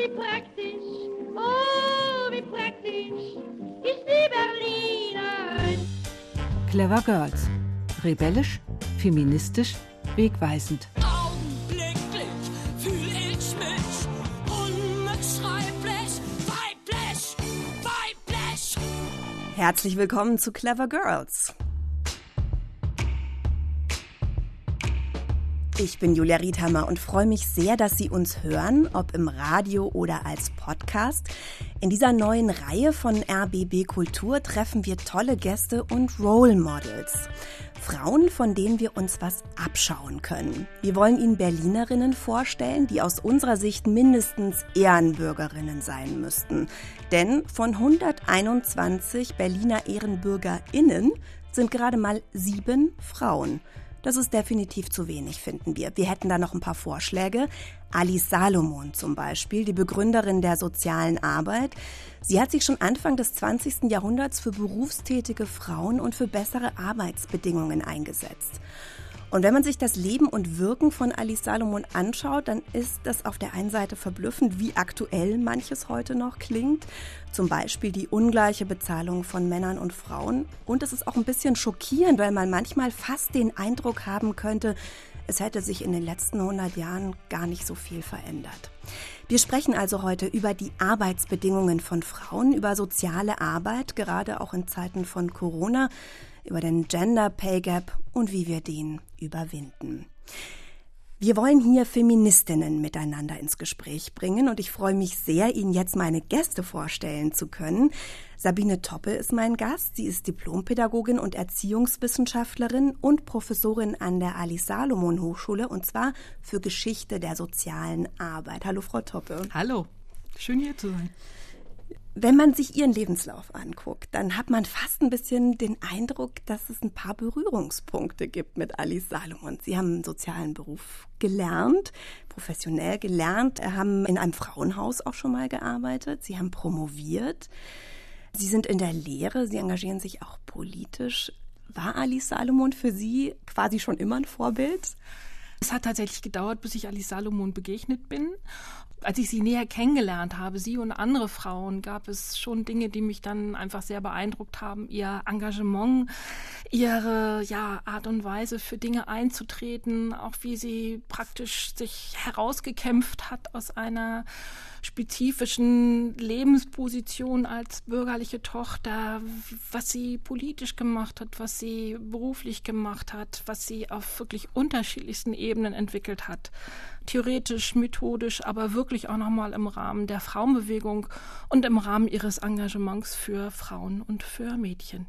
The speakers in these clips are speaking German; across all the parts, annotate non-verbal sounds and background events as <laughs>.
wie praktisch, oh, wie praktisch ist die Berlinerin. Clever Girls. Rebellisch, feministisch, wegweisend. Augenblicklich fühl ich mich unbeschreiblich weiblich, weiblich. Herzlich willkommen zu Clever Girls. Ich bin Julia Riedhammer und freue mich sehr, dass Sie uns hören, ob im Radio oder als Podcast. In dieser neuen Reihe von RBB Kultur treffen wir tolle Gäste und Role Models. Frauen, von denen wir uns was abschauen können. Wir wollen Ihnen Berlinerinnen vorstellen, die aus unserer Sicht mindestens Ehrenbürgerinnen sein müssten. Denn von 121 Berliner Ehrenbürgerinnen sind gerade mal sieben Frauen. Das ist definitiv zu wenig, finden wir. Wir hätten da noch ein paar Vorschläge. Alice Salomon zum Beispiel, die Begründerin der sozialen Arbeit. Sie hat sich schon Anfang des 20. Jahrhunderts für berufstätige Frauen und für bessere Arbeitsbedingungen eingesetzt. Und wenn man sich das Leben und Wirken von Alice Salomon anschaut, dann ist das auf der einen Seite verblüffend, wie aktuell manches heute noch klingt. Zum Beispiel die ungleiche Bezahlung von Männern und Frauen. Und es ist auch ein bisschen schockierend, weil man manchmal fast den Eindruck haben könnte, es hätte sich in den letzten 100 Jahren gar nicht so viel verändert. Wir sprechen also heute über die Arbeitsbedingungen von Frauen, über soziale Arbeit, gerade auch in Zeiten von Corona über den Gender Pay Gap und wie wir den überwinden. Wir wollen hier Feministinnen miteinander ins Gespräch bringen und ich freue mich sehr, Ihnen jetzt meine Gäste vorstellen zu können. Sabine Toppe ist mein Gast. Sie ist Diplompädagogin und Erziehungswissenschaftlerin und Professorin an der Alice Salomon Hochschule und zwar für Geschichte der sozialen Arbeit. Hallo, Frau Toppe. Hallo, schön hier zu sein. Wenn man sich ihren Lebenslauf anguckt, dann hat man fast ein bisschen den Eindruck, dass es ein paar Berührungspunkte gibt mit Alice Salomon. Sie haben einen sozialen Beruf gelernt, professionell gelernt, haben in einem Frauenhaus auch schon mal gearbeitet, Sie haben promoviert, Sie sind in der Lehre, Sie engagieren sich auch politisch. War Alice Salomon für Sie quasi schon immer ein Vorbild? Es hat tatsächlich gedauert, bis ich Alice Salomon begegnet bin als ich sie näher kennengelernt habe, sie und andere Frauen, gab es schon Dinge, die mich dann einfach sehr beeindruckt haben. Ihr Engagement, ihre ja, Art und Weise für Dinge einzutreten, auch wie sie praktisch sich herausgekämpft hat aus einer spezifischen Lebensposition als bürgerliche Tochter, was sie politisch gemacht hat, was sie beruflich gemacht hat, was sie auf wirklich unterschiedlichsten Ebenen entwickelt hat. Theoretisch, methodisch, aber wirklich auch nochmal im Rahmen der Frauenbewegung und im Rahmen ihres Engagements für Frauen und für Mädchen.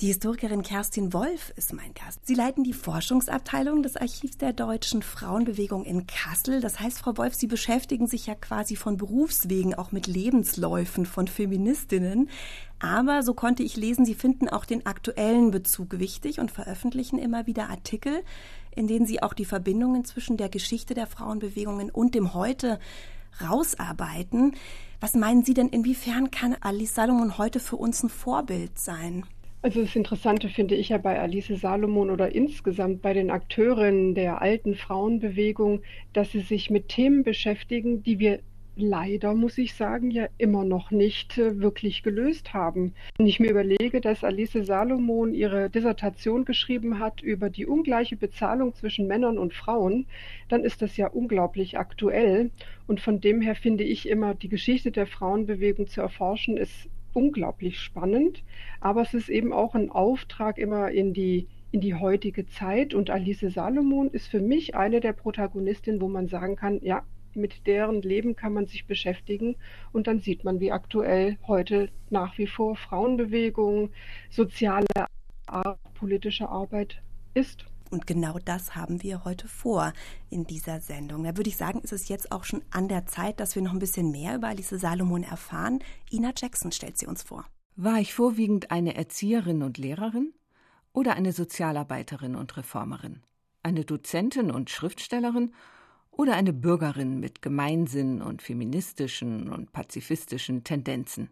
Die Historikerin Kerstin Wolf ist mein Gast. Sie leiten die Forschungsabteilung des Archivs der deutschen Frauenbewegung in Kassel. Das heißt, Frau Wolf, Sie beschäftigen sich ja quasi von Berufswegen auch mit Lebensläufen von Feministinnen. Aber so konnte ich lesen, Sie finden auch den aktuellen Bezug wichtig und veröffentlichen immer wieder Artikel, in denen Sie auch die Verbindungen zwischen der Geschichte der Frauenbewegungen und dem Heute rausarbeiten. Was meinen Sie denn, inwiefern kann Alice Salomon heute für uns ein Vorbild sein? Also das Interessante finde ich ja bei Alice Salomon oder insgesamt bei den Akteurinnen der alten Frauenbewegung, dass sie sich mit Themen beschäftigen, die wir leider, muss ich sagen, ja immer noch nicht äh, wirklich gelöst haben. Wenn ich mir überlege, dass Alice Salomon ihre Dissertation geschrieben hat über die ungleiche Bezahlung zwischen Männern und Frauen, dann ist das ja unglaublich aktuell. Und von dem her finde ich immer, die Geschichte der Frauenbewegung zu erforschen, ist unglaublich spannend, aber es ist eben auch ein Auftrag immer in die in die heutige Zeit und Alice Salomon ist für mich eine der Protagonistinnen, wo man sagen kann, ja, mit deren Leben kann man sich beschäftigen und dann sieht man, wie aktuell heute nach wie vor Frauenbewegung, soziale, politische Arbeit ist. Und genau das haben wir heute vor in dieser Sendung. Da würde ich sagen, ist es jetzt auch schon an der Zeit, dass wir noch ein bisschen mehr über Alice Salomon erfahren. Ina Jackson stellt sie uns vor. War ich vorwiegend eine Erzieherin und Lehrerin oder eine Sozialarbeiterin und Reformerin? Eine Dozentin und Schriftstellerin oder eine Bürgerin mit Gemeinsinn und feministischen und pazifistischen Tendenzen?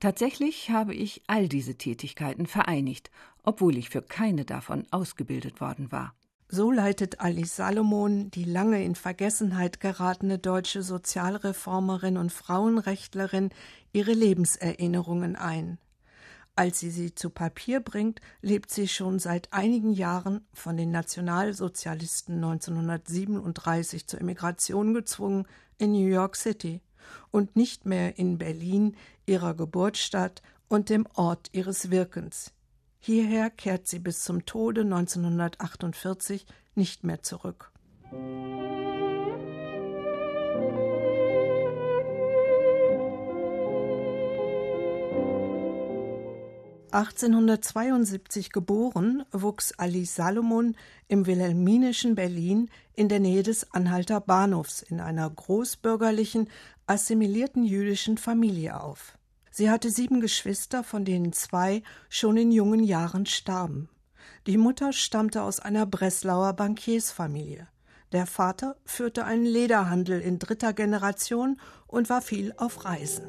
Tatsächlich habe ich all diese Tätigkeiten vereinigt, obwohl ich für keine davon ausgebildet worden war. So leitet Alice Salomon, die lange in Vergessenheit geratene deutsche Sozialreformerin und Frauenrechtlerin, ihre Lebenserinnerungen ein. Als sie sie zu Papier bringt, lebt sie schon seit einigen Jahren, von den Nationalsozialisten 1937 zur Emigration gezwungen, in New York City und nicht mehr in Berlin, ihrer Geburtsstadt und dem Ort ihres Wirkens. Hierher kehrt sie bis zum Tode 1948 nicht mehr zurück. 1872 geboren, wuchs Alice Salomon im wilhelminischen Berlin in der Nähe des Anhalter Bahnhofs in einer großbürgerlichen, assimilierten jüdischen Familie auf. Sie hatte sieben Geschwister, von denen zwei schon in jungen Jahren starben. Die Mutter stammte aus einer Breslauer Bankiersfamilie. Der Vater führte einen Lederhandel in dritter Generation und war viel auf Reisen.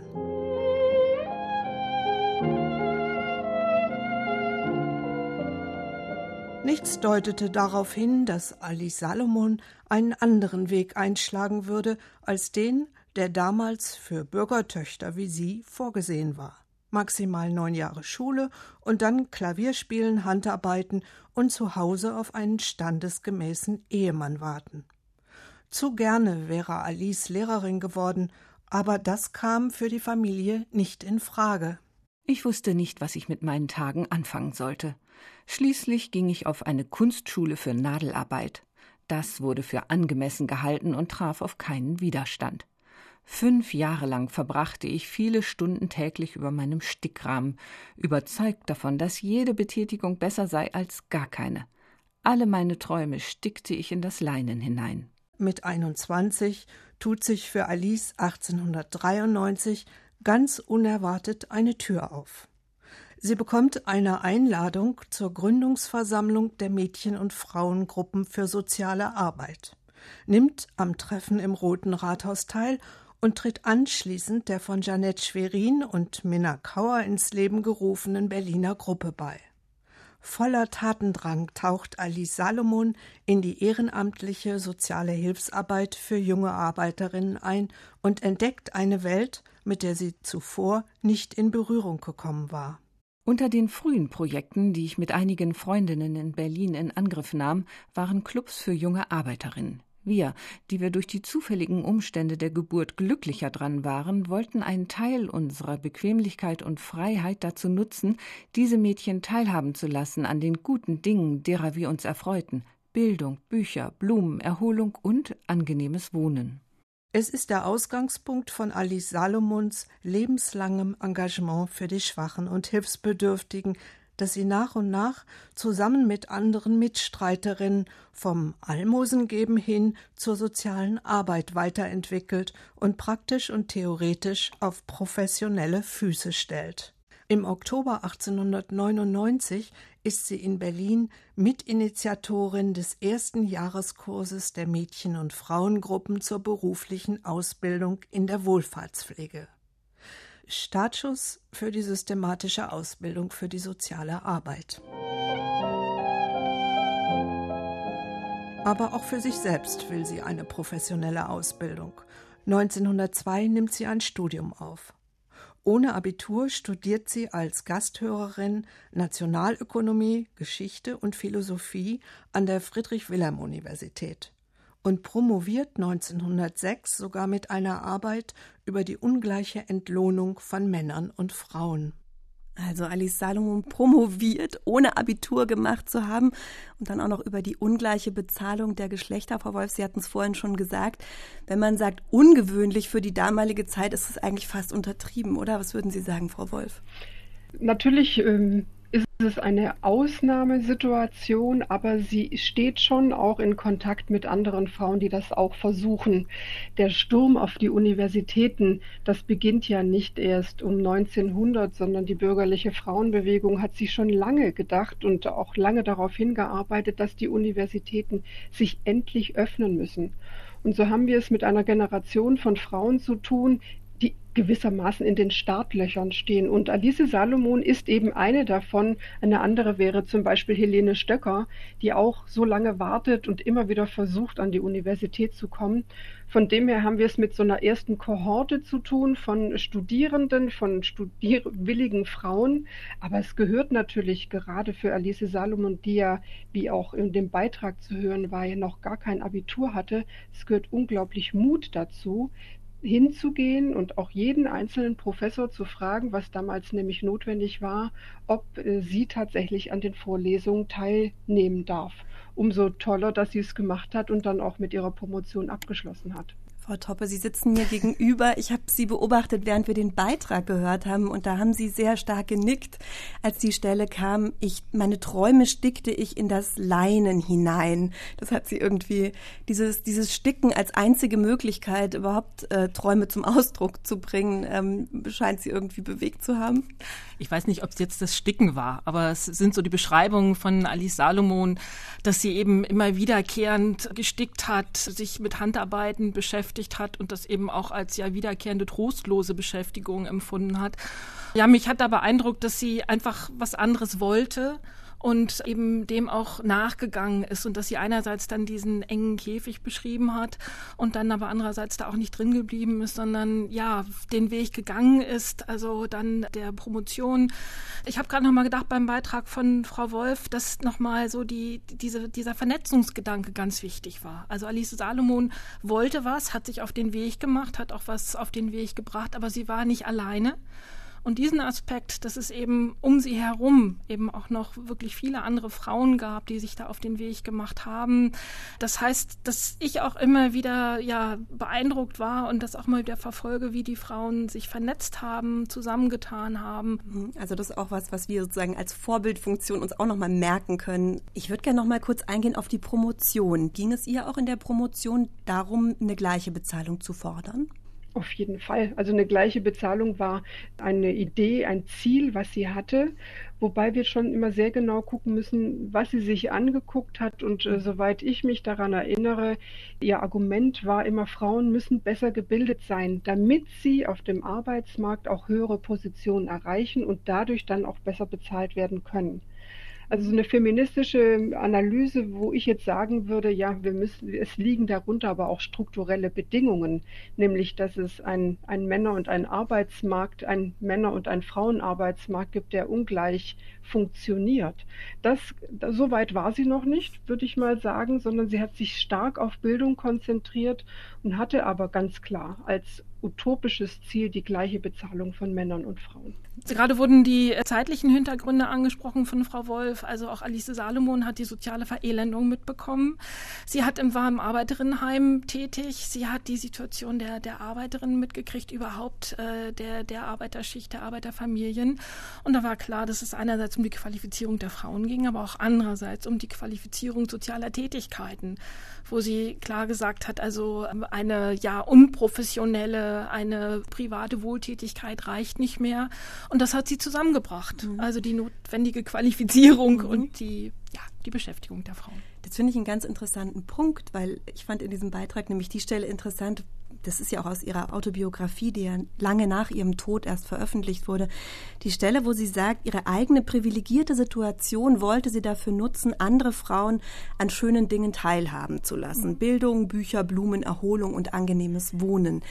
Nichts deutete darauf hin, dass Ali Salomon einen anderen Weg einschlagen würde als den, der damals für Bürgertöchter wie sie vorgesehen war. Maximal neun Jahre Schule und dann Klavierspielen, Handarbeiten und zu Hause auf einen standesgemäßen Ehemann warten. Zu gerne wäre Alice Lehrerin geworden, aber das kam für die Familie nicht in Frage. Ich wusste nicht, was ich mit meinen Tagen anfangen sollte. Schließlich ging ich auf eine Kunstschule für Nadelarbeit. Das wurde für angemessen gehalten und traf auf keinen Widerstand. Fünf Jahre lang verbrachte ich viele Stunden täglich über meinem Stickrahmen, überzeugt davon, dass jede Betätigung besser sei als gar keine. Alle meine Träume stickte ich in das Leinen hinein. Mit 21 tut sich für Alice 1893 ganz unerwartet eine Tür auf. Sie bekommt eine Einladung zur Gründungsversammlung der Mädchen- und Frauengruppen für soziale Arbeit, nimmt am Treffen im Roten Rathaus teil und tritt anschließend der von Janette Schwerin und Minna Kauer ins Leben gerufenen Berliner Gruppe bei. Voller Tatendrang taucht Alice Salomon in die ehrenamtliche soziale Hilfsarbeit für junge Arbeiterinnen ein und entdeckt eine Welt, mit der sie zuvor nicht in Berührung gekommen war. Unter den frühen Projekten, die ich mit einigen Freundinnen in Berlin in Angriff nahm, waren Clubs für junge Arbeiterinnen. Wir, die wir durch die zufälligen Umstände der Geburt glücklicher dran waren, wollten einen Teil unserer Bequemlichkeit und Freiheit dazu nutzen, diese Mädchen teilhaben zu lassen an den guten Dingen, derer wir uns erfreuten Bildung, Bücher, Blumen, Erholung und angenehmes Wohnen. Es ist der Ausgangspunkt von Alice Salomons lebenslangem Engagement für die Schwachen und Hilfsbedürftigen, das sie nach und nach zusammen mit anderen Mitstreiterinnen vom Almosengeben hin zur sozialen Arbeit weiterentwickelt und praktisch und theoretisch auf professionelle Füße stellt. Im Oktober 1899 ist sie in Berlin Mitinitiatorin des ersten Jahreskurses der Mädchen- und Frauengruppen zur beruflichen Ausbildung in der Wohlfahrtspflege. Startschuss für die systematische Ausbildung für die soziale Arbeit. Aber auch für sich selbst will sie eine professionelle Ausbildung. 1902 nimmt sie ein Studium auf. Ohne Abitur studiert sie als Gasthörerin Nationalökonomie, Geschichte und Philosophie an der Friedrich-Wilhelm-Universität und promoviert 1906 sogar mit einer Arbeit über die ungleiche Entlohnung von Männern und Frauen. Also Alice Salomon promoviert, ohne Abitur gemacht zu haben und dann auch noch über die ungleiche Bezahlung der Geschlechter. Frau Wolf, Sie hatten es vorhin schon gesagt. Wenn man sagt ungewöhnlich für die damalige Zeit, ist es eigentlich fast untertrieben, oder? Was würden Sie sagen, Frau Wolf? Natürlich ähm, ist es eine Ausnahmesituation, aber sie steht schon auch in Kontakt mit anderen Frauen, die das auch versuchen. Der Sturm auf die Universitäten, das beginnt ja nicht erst um 1900, sondern die bürgerliche Frauenbewegung hat sich schon lange gedacht und auch lange darauf hingearbeitet, dass die Universitäten sich endlich öffnen müssen. Und so haben wir es mit einer Generation von Frauen zu tun, gewissermaßen in den Startlöchern stehen. Und Alice Salomon ist eben eine davon. Eine andere wäre zum Beispiel Helene Stöcker, die auch so lange wartet und immer wieder versucht, an die Universität zu kommen. Von dem her haben wir es mit so einer ersten Kohorte zu tun von Studierenden, von studierwilligen Frauen. Aber es gehört natürlich gerade für Alice Salomon, die ja, wie auch in dem Beitrag zu hören war, ja noch gar kein Abitur hatte, es gehört unglaublich Mut dazu, hinzugehen und auch jeden einzelnen Professor zu fragen, was damals nämlich notwendig war, ob äh, sie tatsächlich an den Vorlesungen teilnehmen darf. Umso toller, dass sie es gemacht hat und dann auch mit ihrer Promotion abgeschlossen hat. Frau Toppe, Sie sitzen mir gegenüber. Ich habe Sie beobachtet, während wir den Beitrag gehört haben, und da haben Sie sehr stark genickt, als die Stelle kam. Ich, meine Träume stickte ich in das Leinen hinein. Das hat Sie irgendwie dieses dieses Sticken als einzige Möglichkeit, überhaupt äh, Träume zum Ausdruck zu bringen, ähm, scheint Sie irgendwie bewegt zu haben. Ich weiß nicht, ob es jetzt das Sticken war, aber es sind so die Beschreibungen von Alice Salomon, dass sie eben immer wiederkehrend gestickt hat, sich mit Handarbeiten beschäftigt hat und das eben auch als ja wiederkehrende trostlose Beschäftigung empfunden hat. Ja, mich hat da beeindruckt, dass sie einfach was anderes wollte und eben dem auch nachgegangen ist und dass sie einerseits dann diesen engen Käfig beschrieben hat und dann aber andererseits da auch nicht drin geblieben ist, sondern ja, den Weg gegangen ist, also dann der Promotion. Ich habe gerade noch mal gedacht beim Beitrag von Frau Wolf, dass noch mal so die diese dieser Vernetzungsgedanke ganz wichtig war. Also Alice Salomon wollte was, hat sich auf den Weg gemacht, hat auch was auf den Weg gebracht, aber sie war nicht alleine. Und diesen Aspekt, dass es eben um sie herum eben auch noch wirklich viele andere Frauen gab, die sich da auf den Weg gemacht haben. Das heißt, dass ich auch immer wieder ja beeindruckt war und das auch mal wieder verfolge, wie die Frauen sich vernetzt haben, zusammengetan haben. Mhm. Also das ist auch was, was wir sozusagen als Vorbildfunktion uns auch noch mal merken können. Ich würde gerne noch mal kurz eingehen auf die Promotion. Ging es ihr auch in der Promotion darum, eine gleiche Bezahlung zu fordern? Auf jeden Fall. Also eine gleiche Bezahlung war eine Idee, ein Ziel, was sie hatte, wobei wir schon immer sehr genau gucken müssen, was sie sich angeguckt hat. Und äh, soweit ich mich daran erinnere, ihr Argument war immer, Frauen müssen besser gebildet sein, damit sie auf dem Arbeitsmarkt auch höhere Positionen erreichen und dadurch dann auch besser bezahlt werden können. Also so eine feministische Analyse, wo ich jetzt sagen würde, ja, wir müssen, es liegen darunter aber auch strukturelle Bedingungen, nämlich dass es ein, ein Männer- und ein Arbeitsmarkt, ein Männer- und ein Frauenarbeitsmarkt gibt, der ungleich funktioniert. Das, so weit war sie noch nicht, würde ich mal sagen, sondern sie hat sich stark auf Bildung konzentriert und hatte aber ganz klar als utopisches Ziel die gleiche Bezahlung von Männern und Frauen. Gerade wurden die zeitlichen Hintergründe angesprochen von Frau Wolf. Also auch Alice Salomon hat die soziale Verelendung mitbekommen. Sie hat im warmen Arbeiterinnenheim tätig. Sie hat die Situation der, der Arbeiterinnen mitgekriegt, überhaupt äh, der, der Arbeiterschicht, der Arbeiterfamilien. Und da war klar, dass es einerseits um die Qualifizierung der Frauen ging, aber auch andererseits um die Qualifizierung sozialer Tätigkeiten, wo sie klar gesagt hat, also ähm, eine ja unprofessionelle, eine private Wohltätigkeit reicht nicht mehr. Und das hat sie zusammengebracht. Mhm. Also die notwendige Qualifizierung mhm. und die, ja, die Beschäftigung der Frauen. Das finde ich einen ganz interessanten Punkt, weil ich fand in diesem Beitrag nämlich die Stelle interessant, das ist ja auch aus ihrer Autobiografie, die ja lange nach ihrem Tod erst veröffentlicht wurde, die Stelle, wo sie sagt, ihre eigene privilegierte Situation wollte sie dafür nutzen, andere Frauen an schönen Dingen teilhaben zu lassen. Bildung, Bücher, Blumen, Erholung und angenehmes Wohnen.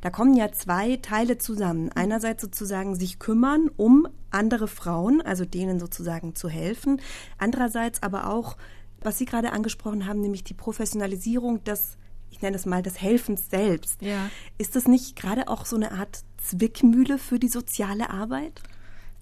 Da kommen ja zwei Teile zusammen. Einerseits sozusagen sich kümmern um andere Frauen, also denen sozusagen zu helfen. Andererseits aber auch was Sie gerade angesprochen haben, nämlich die Professionalisierung des ich nenne es mal des Helfens selbst. Ja. Ist das nicht gerade auch so eine Art Zwickmühle für die soziale Arbeit?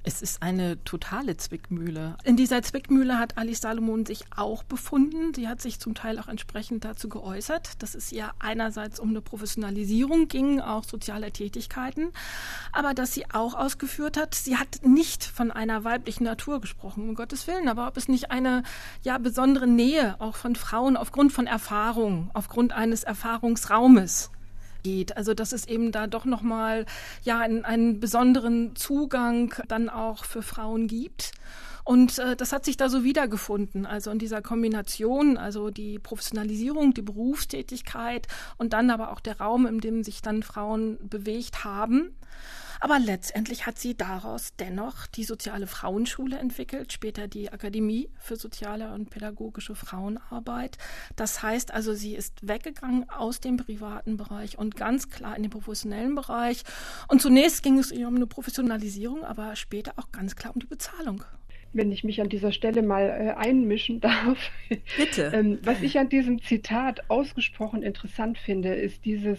Es ist eine totale Zwickmühle. In dieser Zwickmühle hat Alice Salomon sich auch befunden. Sie hat sich zum Teil auch entsprechend dazu geäußert, dass es ihr einerseits um eine Professionalisierung ging, auch sozialer Tätigkeiten, aber dass sie auch ausgeführt hat, sie hat nicht von einer weiblichen Natur gesprochen, um Gottes Willen, aber ob es nicht eine ja besondere Nähe auch von Frauen aufgrund von Erfahrung, aufgrund eines Erfahrungsraumes geht. Also dass es eben da doch nochmal ja einen, einen besonderen Zugang dann auch für Frauen gibt. Und äh, das hat sich da so wiedergefunden, also in dieser Kombination, also die Professionalisierung, die Berufstätigkeit und dann aber auch der Raum, in dem sich dann Frauen bewegt haben. Aber letztendlich hat sie daraus dennoch die soziale Frauenschule entwickelt, später die Akademie für soziale und pädagogische Frauenarbeit. Das heißt also, sie ist weggegangen aus dem privaten Bereich und ganz klar in den professionellen Bereich. Und zunächst ging es ihr um eine Professionalisierung, aber später auch ganz klar um die Bezahlung wenn ich mich an dieser Stelle mal äh, einmischen <laughs> darf. Bitte. ähm, was ich an diesem Zitat ausgesprochen interessant finde, ist dieses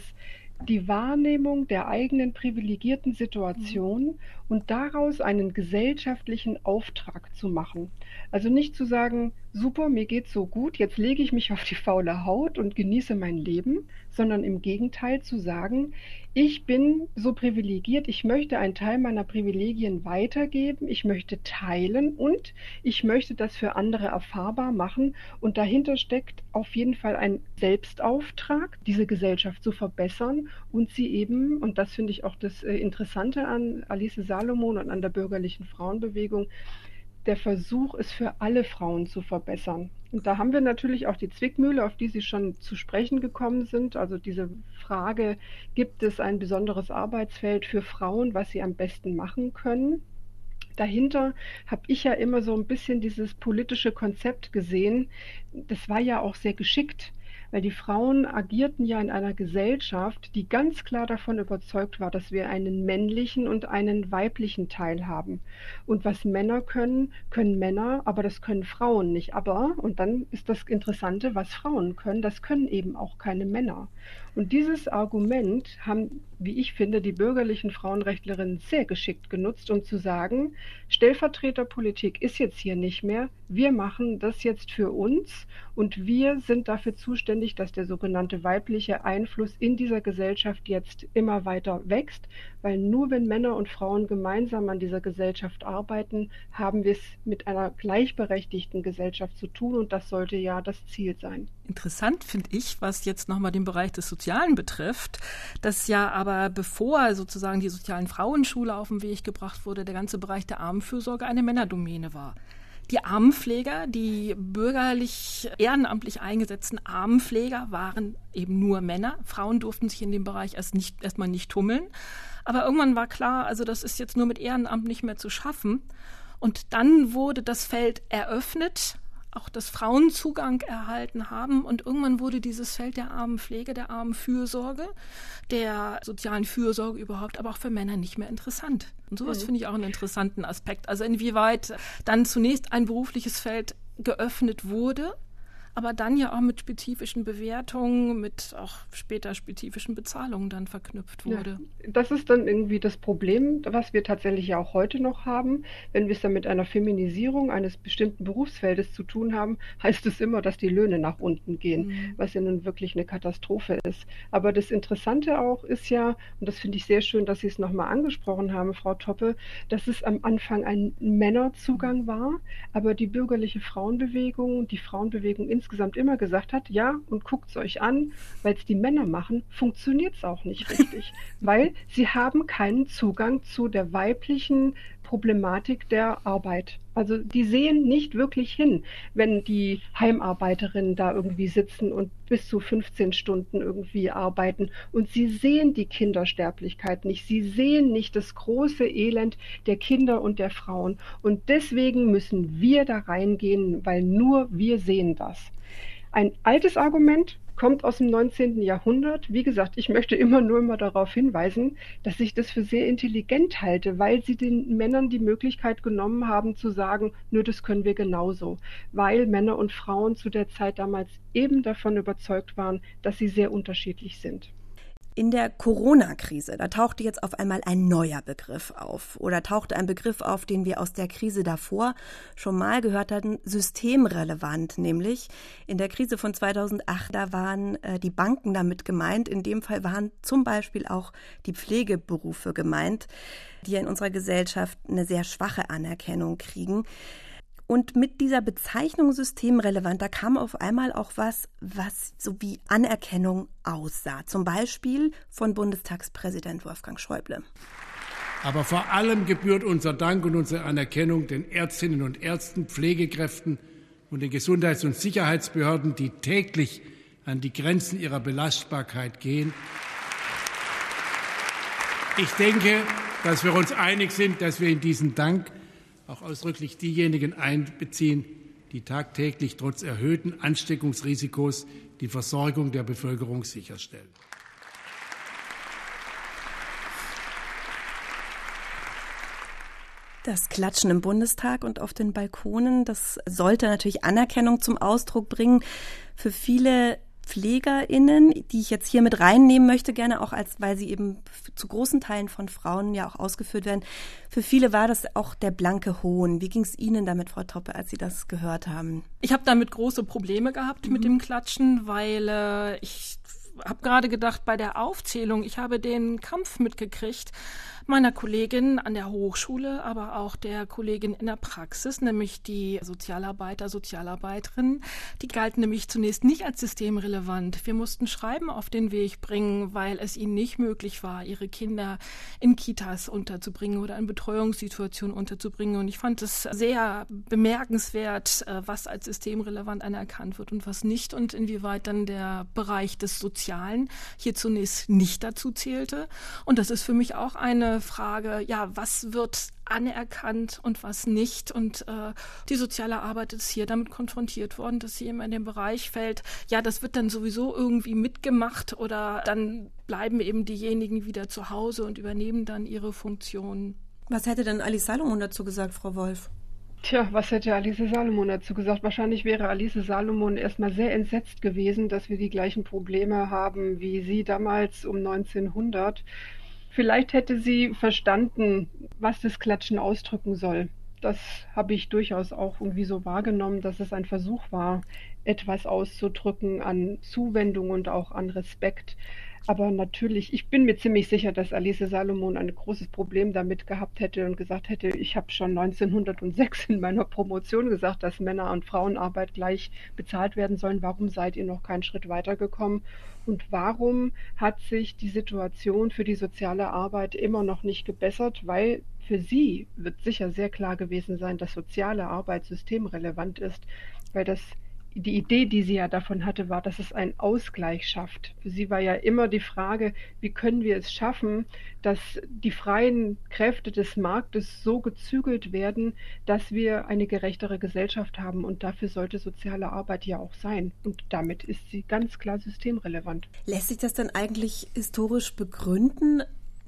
die Wahrnehmung der eigenen privilegierten Situation mhm. und daraus einen gesellschaftlichen Auftrag zu machen. Also nicht zu sagen, super, mir geht's so gut, jetzt lege ich mich auf die faule Haut und genieße mein Leben, sondern im Gegenteil zu sagen, ich bin so privilegiert, ich möchte einen Teil meiner Privilegien weitergeben, ich möchte teilen und ich möchte das für andere erfahrbar machen. Und dahinter steckt auf jeden Fall ein Selbstauftrag, diese Gesellschaft zu verbessern und sie eben, und das finde ich auch das äh, Interessante an Alice Salomon und an der bürgerlichen Frauenbewegung, der Versuch, es für alle Frauen zu verbessern. Und da haben wir natürlich auch die Zwickmühle, auf die Sie schon zu sprechen gekommen sind. Also diese Frage, gibt es ein besonderes Arbeitsfeld für Frauen, was sie am besten machen können? Dahinter habe ich ja immer so ein bisschen dieses politische Konzept gesehen. Das war ja auch sehr geschickt weil die Frauen agierten ja in einer Gesellschaft, die ganz klar davon überzeugt war, dass wir einen männlichen und einen weiblichen Teil haben. Und was Männer können, können Männer, aber das können Frauen nicht. Aber, und dann ist das Interessante, was Frauen können, das können eben auch keine Männer. Und dieses Argument haben, wie ich finde, die bürgerlichen Frauenrechtlerinnen sehr geschickt genutzt, um zu sagen, Stellvertreterpolitik ist jetzt hier nicht mehr, wir machen das jetzt für uns und wir sind dafür zuständig, dass der sogenannte weibliche Einfluss in dieser Gesellschaft jetzt immer weiter wächst, weil nur wenn Männer und Frauen gemeinsam an dieser Gesellschaft arbeiten, haben wir es mit einer gleichberechtigten Gesellschaft zu tun und das sollte ja das Ziel sein. Interessant finde ich, was jetzt nochmal den Bereich des Sozialen betrifft, dass ja aber bevor sozusagen die sozialen Frauenschule auf den Weg gebracht wurde, der ganze Bereich der Armenfürsorge eine Männerdomäne war. Die Armenpfleger, die bürgerlich ehrenamtlich eingesetzten Armenpfleger waren eben nur Männer. Frauen durften sich in dem Bereich erst nicht, erstmal nicht tummeln. Aber irgendwann war klar, also das ist jetzt nur mit Ehrenamt nicht mehr zu schaffen. Und dann wurde das Feld eröffnet auch dass Frauen Zugang erhalten haben. Und irgendwann wurde dieses Feld der Armenpflege, der Armenfürsorge, der sozialen Fürsorge überhaupt, aber auch für Männer nicht mehr interessant. Und sowas mhm. finde ich auch einen interessanten Aspekt. Also inwieweit dann zunächst ein berufliches Feld geöffnet wurde aber dann ja auch mit spezifischen Bewertungen, mit auch später spezifischen Bezahlungen dann verknüpft wurde. Ja, das ist dann irgendwie das Problem, was wir tatsächlich ja auch heute noch haben. Wenn wir es dann mit einer Feminisierung eines bestimmten Berufsfeldes zu tun haben, heißt es immer, dass die Löhne nach unten gehen, mhm. was ja nun wirklich eine Katastrophe ist. Aber das Interessante auch ist ja, und das finde ich sehr schön, dass Sie es nochmal angesprochen haben, Frau Toppe, dass es am Anfang ein Männerzugang war, aber die bürgerliche Frauenbewegung, die Frauenbewegung insgesamt, insgesamt immer gesagt hat, ja, und guckt es euch an, weil es die Männer machen, funktioniert es auch nicht richtig, <laughs> weil sie haben keinen Zugang zu der weiblichen Problematik der Arbeit. Also die sehen nicht wirklich hin, wenn die Heimarbeiterinnen da irgendwie sitzen und bis zu 15 Stunden irgendwie arbeiten. Und sie sehen die Kindersterblichkeit nicht. Sie sehen nicht das große Elend der Kinder und der Frauen. Und deswegen müssen wir da reingehen, weil nur wir sehen das. Ein altes Argument kommt aus dem 19. Jahrhundert. Wie gesagt, ich möchte immer nur immer darauf hinweisen, dass ich das für sehr intelligent halte, weil sie den Männern die Möglichkeit genommen haben zu sagen, nur das können wir genauso, weil Männer und Frauen zu der Zeit damals eben davon überzeugt waren, dass sie sehr unterschiedlich sind. In der Corona-Krise, da tauchte jetzt auf einmal ein neuer Begriff auf oder tauchte ein Begriff auf, den wir aus der Krise davor schon mal gehört hatten, systemrelevant, nämlich in der Krise von 2008, da waren äh, die Banken damit gemeint, in dem Fall waren zum Beispiel auch die Pflegeberufe gemeint, die in unserer Gesellschaft eine sehr schwache Anerkennung kriegen. Und mit dieser Bezeichnung systemrelevant, da kam auf einmal auch was, was so wie Anerkennung aussah. Zum Beispiel von Bundestagspräsident Wolfgang Schäuble. Aber vor allem gebührt unser Dank und unsere Anerkennung den Ärztinnen und Ärzten, Pflegekräften und den Gesundheits- und Sicherheitsbehörden, die täglich an die Grenzen ihrer Belastbarkeit gehen. Ich denke, dass wir uns einig sind, dass wir in diesen Dank auch ausdrücklich diejenigen einbeziehen, die tagtäglich trotz erhöhten Ansteckungsrisikos die Versorgung der Bevölkerung sicherstellen. Das Klatschen im Bundestag und auf den Balkonen, das sollte natürlich Anerkennung zum Ausdruck bringen. Für viele PflegerInnen, die ich jetzt hier mit reinnehmen möchte, gerne auch als, weil sie eben zu großen Teilen von Frauen ja auch ausgeführt werden. Für viele war das auch der blanke Hohn. Wie ging es Ihnen damit, Frau Toppe, als Sie das gehört haben? Ich habe damit große Probleme gehabt mhm. mit dem Klatschen, weil äh, ich habe gerade gedacht, bei der Aufzählung, ich habe den Kampf mitgekriegt meiner Kollegin an der Hochschule, aber auch der Kollegin in der Praxis, nämlich die Sozialarbeiter, Sozialarbeiterinnen. Die galten nämlich zunächst nicht als systemrelevant. Wir mussten Schreiben auf den Weg bringen, weil es ihnen nicht möglich war, ihre Kinder in Kitas unterzubringen oder in Betreuungssituationen unterzubringen. Und ich fand es sehr bemerkenswert, äh, was als systemrelevant anerkannt wird und was nicht und inwieweit dann der Bereich des Sozialen hier zunächst nicht dazu zählte. Und das ist für mich auch eine Frage, ja, was wird anerkannt und was nicht. Und äh, die soziale Arbeit ist hier damit konfrontiert worden, dass sie immer in den Bereich fällt, ja, das wird dann sowieso irgendwie mitgemacht oder dann bleiben eben diejenigen wieder zu Hause und übernehmen dann ihre Funktion. Was hätte denn Alice Salomon dazu gesagt, Frau Wolf? Tja, was hätte Alice Salomon dazu gesagt? Wahrscheinlich wäre Alice Salomon erstmal sehr entsetzt gewesen, dass wir die gleichen Probleme haben wie sie damals um 1900. Vielleicht hätte sie verstanden, was das Klatschen ausdrücken soll. Das habe ich durchaus auch irgendwie so wahrgenommen, dass es ein Versuch war, etwas auszudrücken an Zuwendung und auch an Respekt. Aber natürlich, ich bin mir ziemlich sicher, dass Alice Salomon ein großes Problem damit gehabt hätte und gesagt hätte, ich habe schon 1906 in meiner Promotion gesagt, dass Männer- und Frauenarbeit gleich bezahlt werden sollen. Warum seid ihr noch keinen Schritt weitergekommen? Und warum hat sich die Situation für die soziale Arbeit immer noch nicht gebessert? Weil für sie wird sicher sehr klar gewesen sein, dass soziale Arbeit systemrelevant ist, weil das die Idee, die sie ja davon hatte, war, dass es einen Ausgleich schafft. Für sie war ja immer die Frage, wie können wir es schaffen, dass die freien Kräfte des Marktes so gezügelt werden, dass wir eine gerechtere Gesellschaft haben. Und dafür sollte soziale Arbeit ja auch sein. Und damit ist sie ganz klar systemrelevant. Lässt sich das dann eigentlich historisch begründen?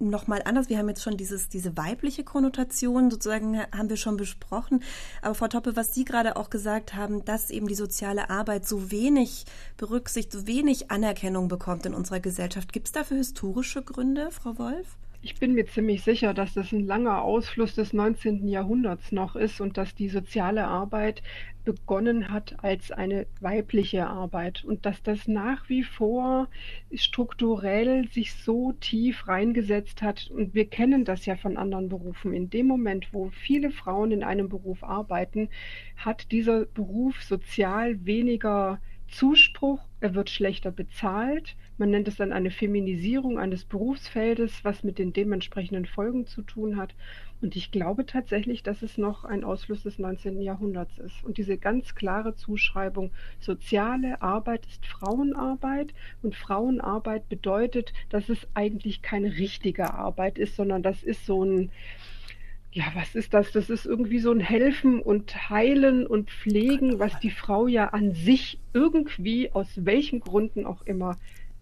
Nochmal anders. Wir haben jetzt schon dieses, diese weibliche Konnotation sozusagen haben wir schon besprochen. Aber Frau Toppe, was Sie gerade auch gesagt haben, dass eben die soziale Arbeit so wenig berücksichtigt, so wenig Anerkennung bekommt in unserer Gesellschaft. Gibt es dafür historische Gründe, Frau Wolf? Ich bin mir ziemlich sicher, dass das ein langer Ausfluss des 19. Jahrhunderts noch ist und dass die soziale Arbeit begonnen hat als eine weibliche Arbeit und dass das nach wie vor strukturell sich so tief reingesetzt hat. Und wir kennen das ja von anderen Berufen. In dem Moment, wo viele Frauen in einem Beruf arbeiten, hat dieser Beruf sozial weniger Zuspruch, er wird schlechter bezahlt. Man nennt es dann eine Feminisierung eines Berufsfeldes, was mit den dementsprechenden Folgen zu tun hat. Und ich glaube tatsächlich, dass es noch ein Ausfluss des 19. Jahrhunderts ist. Und diese ganz klare Zuschreibung, soziale Arbeit ist Frauenarbeit und Frauenarbeit bedeutet, dass es eigentlich keine richtige Arbeit ist, sondern das ist so ein, ja, was ist das? Das ist irgendwie so ein Helfen und Heilen und Pflegen, was die Frau ja an sich irgendwie, aus welchen Gründen auch immer,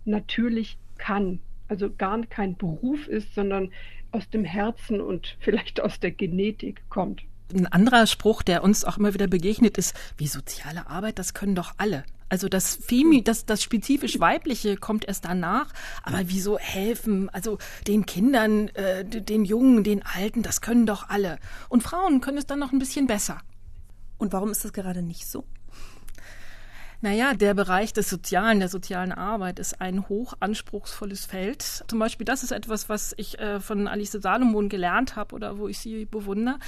natürlich kann. Also gar kein Beruf ist, sondern aus dem Herzen und <laughs> vielleicht aus der Genetik kommt. Ein anderer Spruch, der uns auch immer wieder begegnet, ist, wie soziale Arbeit, das können doch alle. Also das Femi, das, das spezifisch Weibliche kommt erst danach. Aber wieso helfen? Also den Kindern, äh, den Jungen, den Alten, das können doch alle. Und Frauen können es dann noch ein bisschen besser. Und warum ist das gerade nicht so? Naja, der Bereich des Sozialen, der sozialen Arbeit ist ein hoch anspruchsvolles Feld. Zum Beispiel, das ist etwas, was ich äh, von Alice Salomon gelernt habe oder wo ich sie bewundere.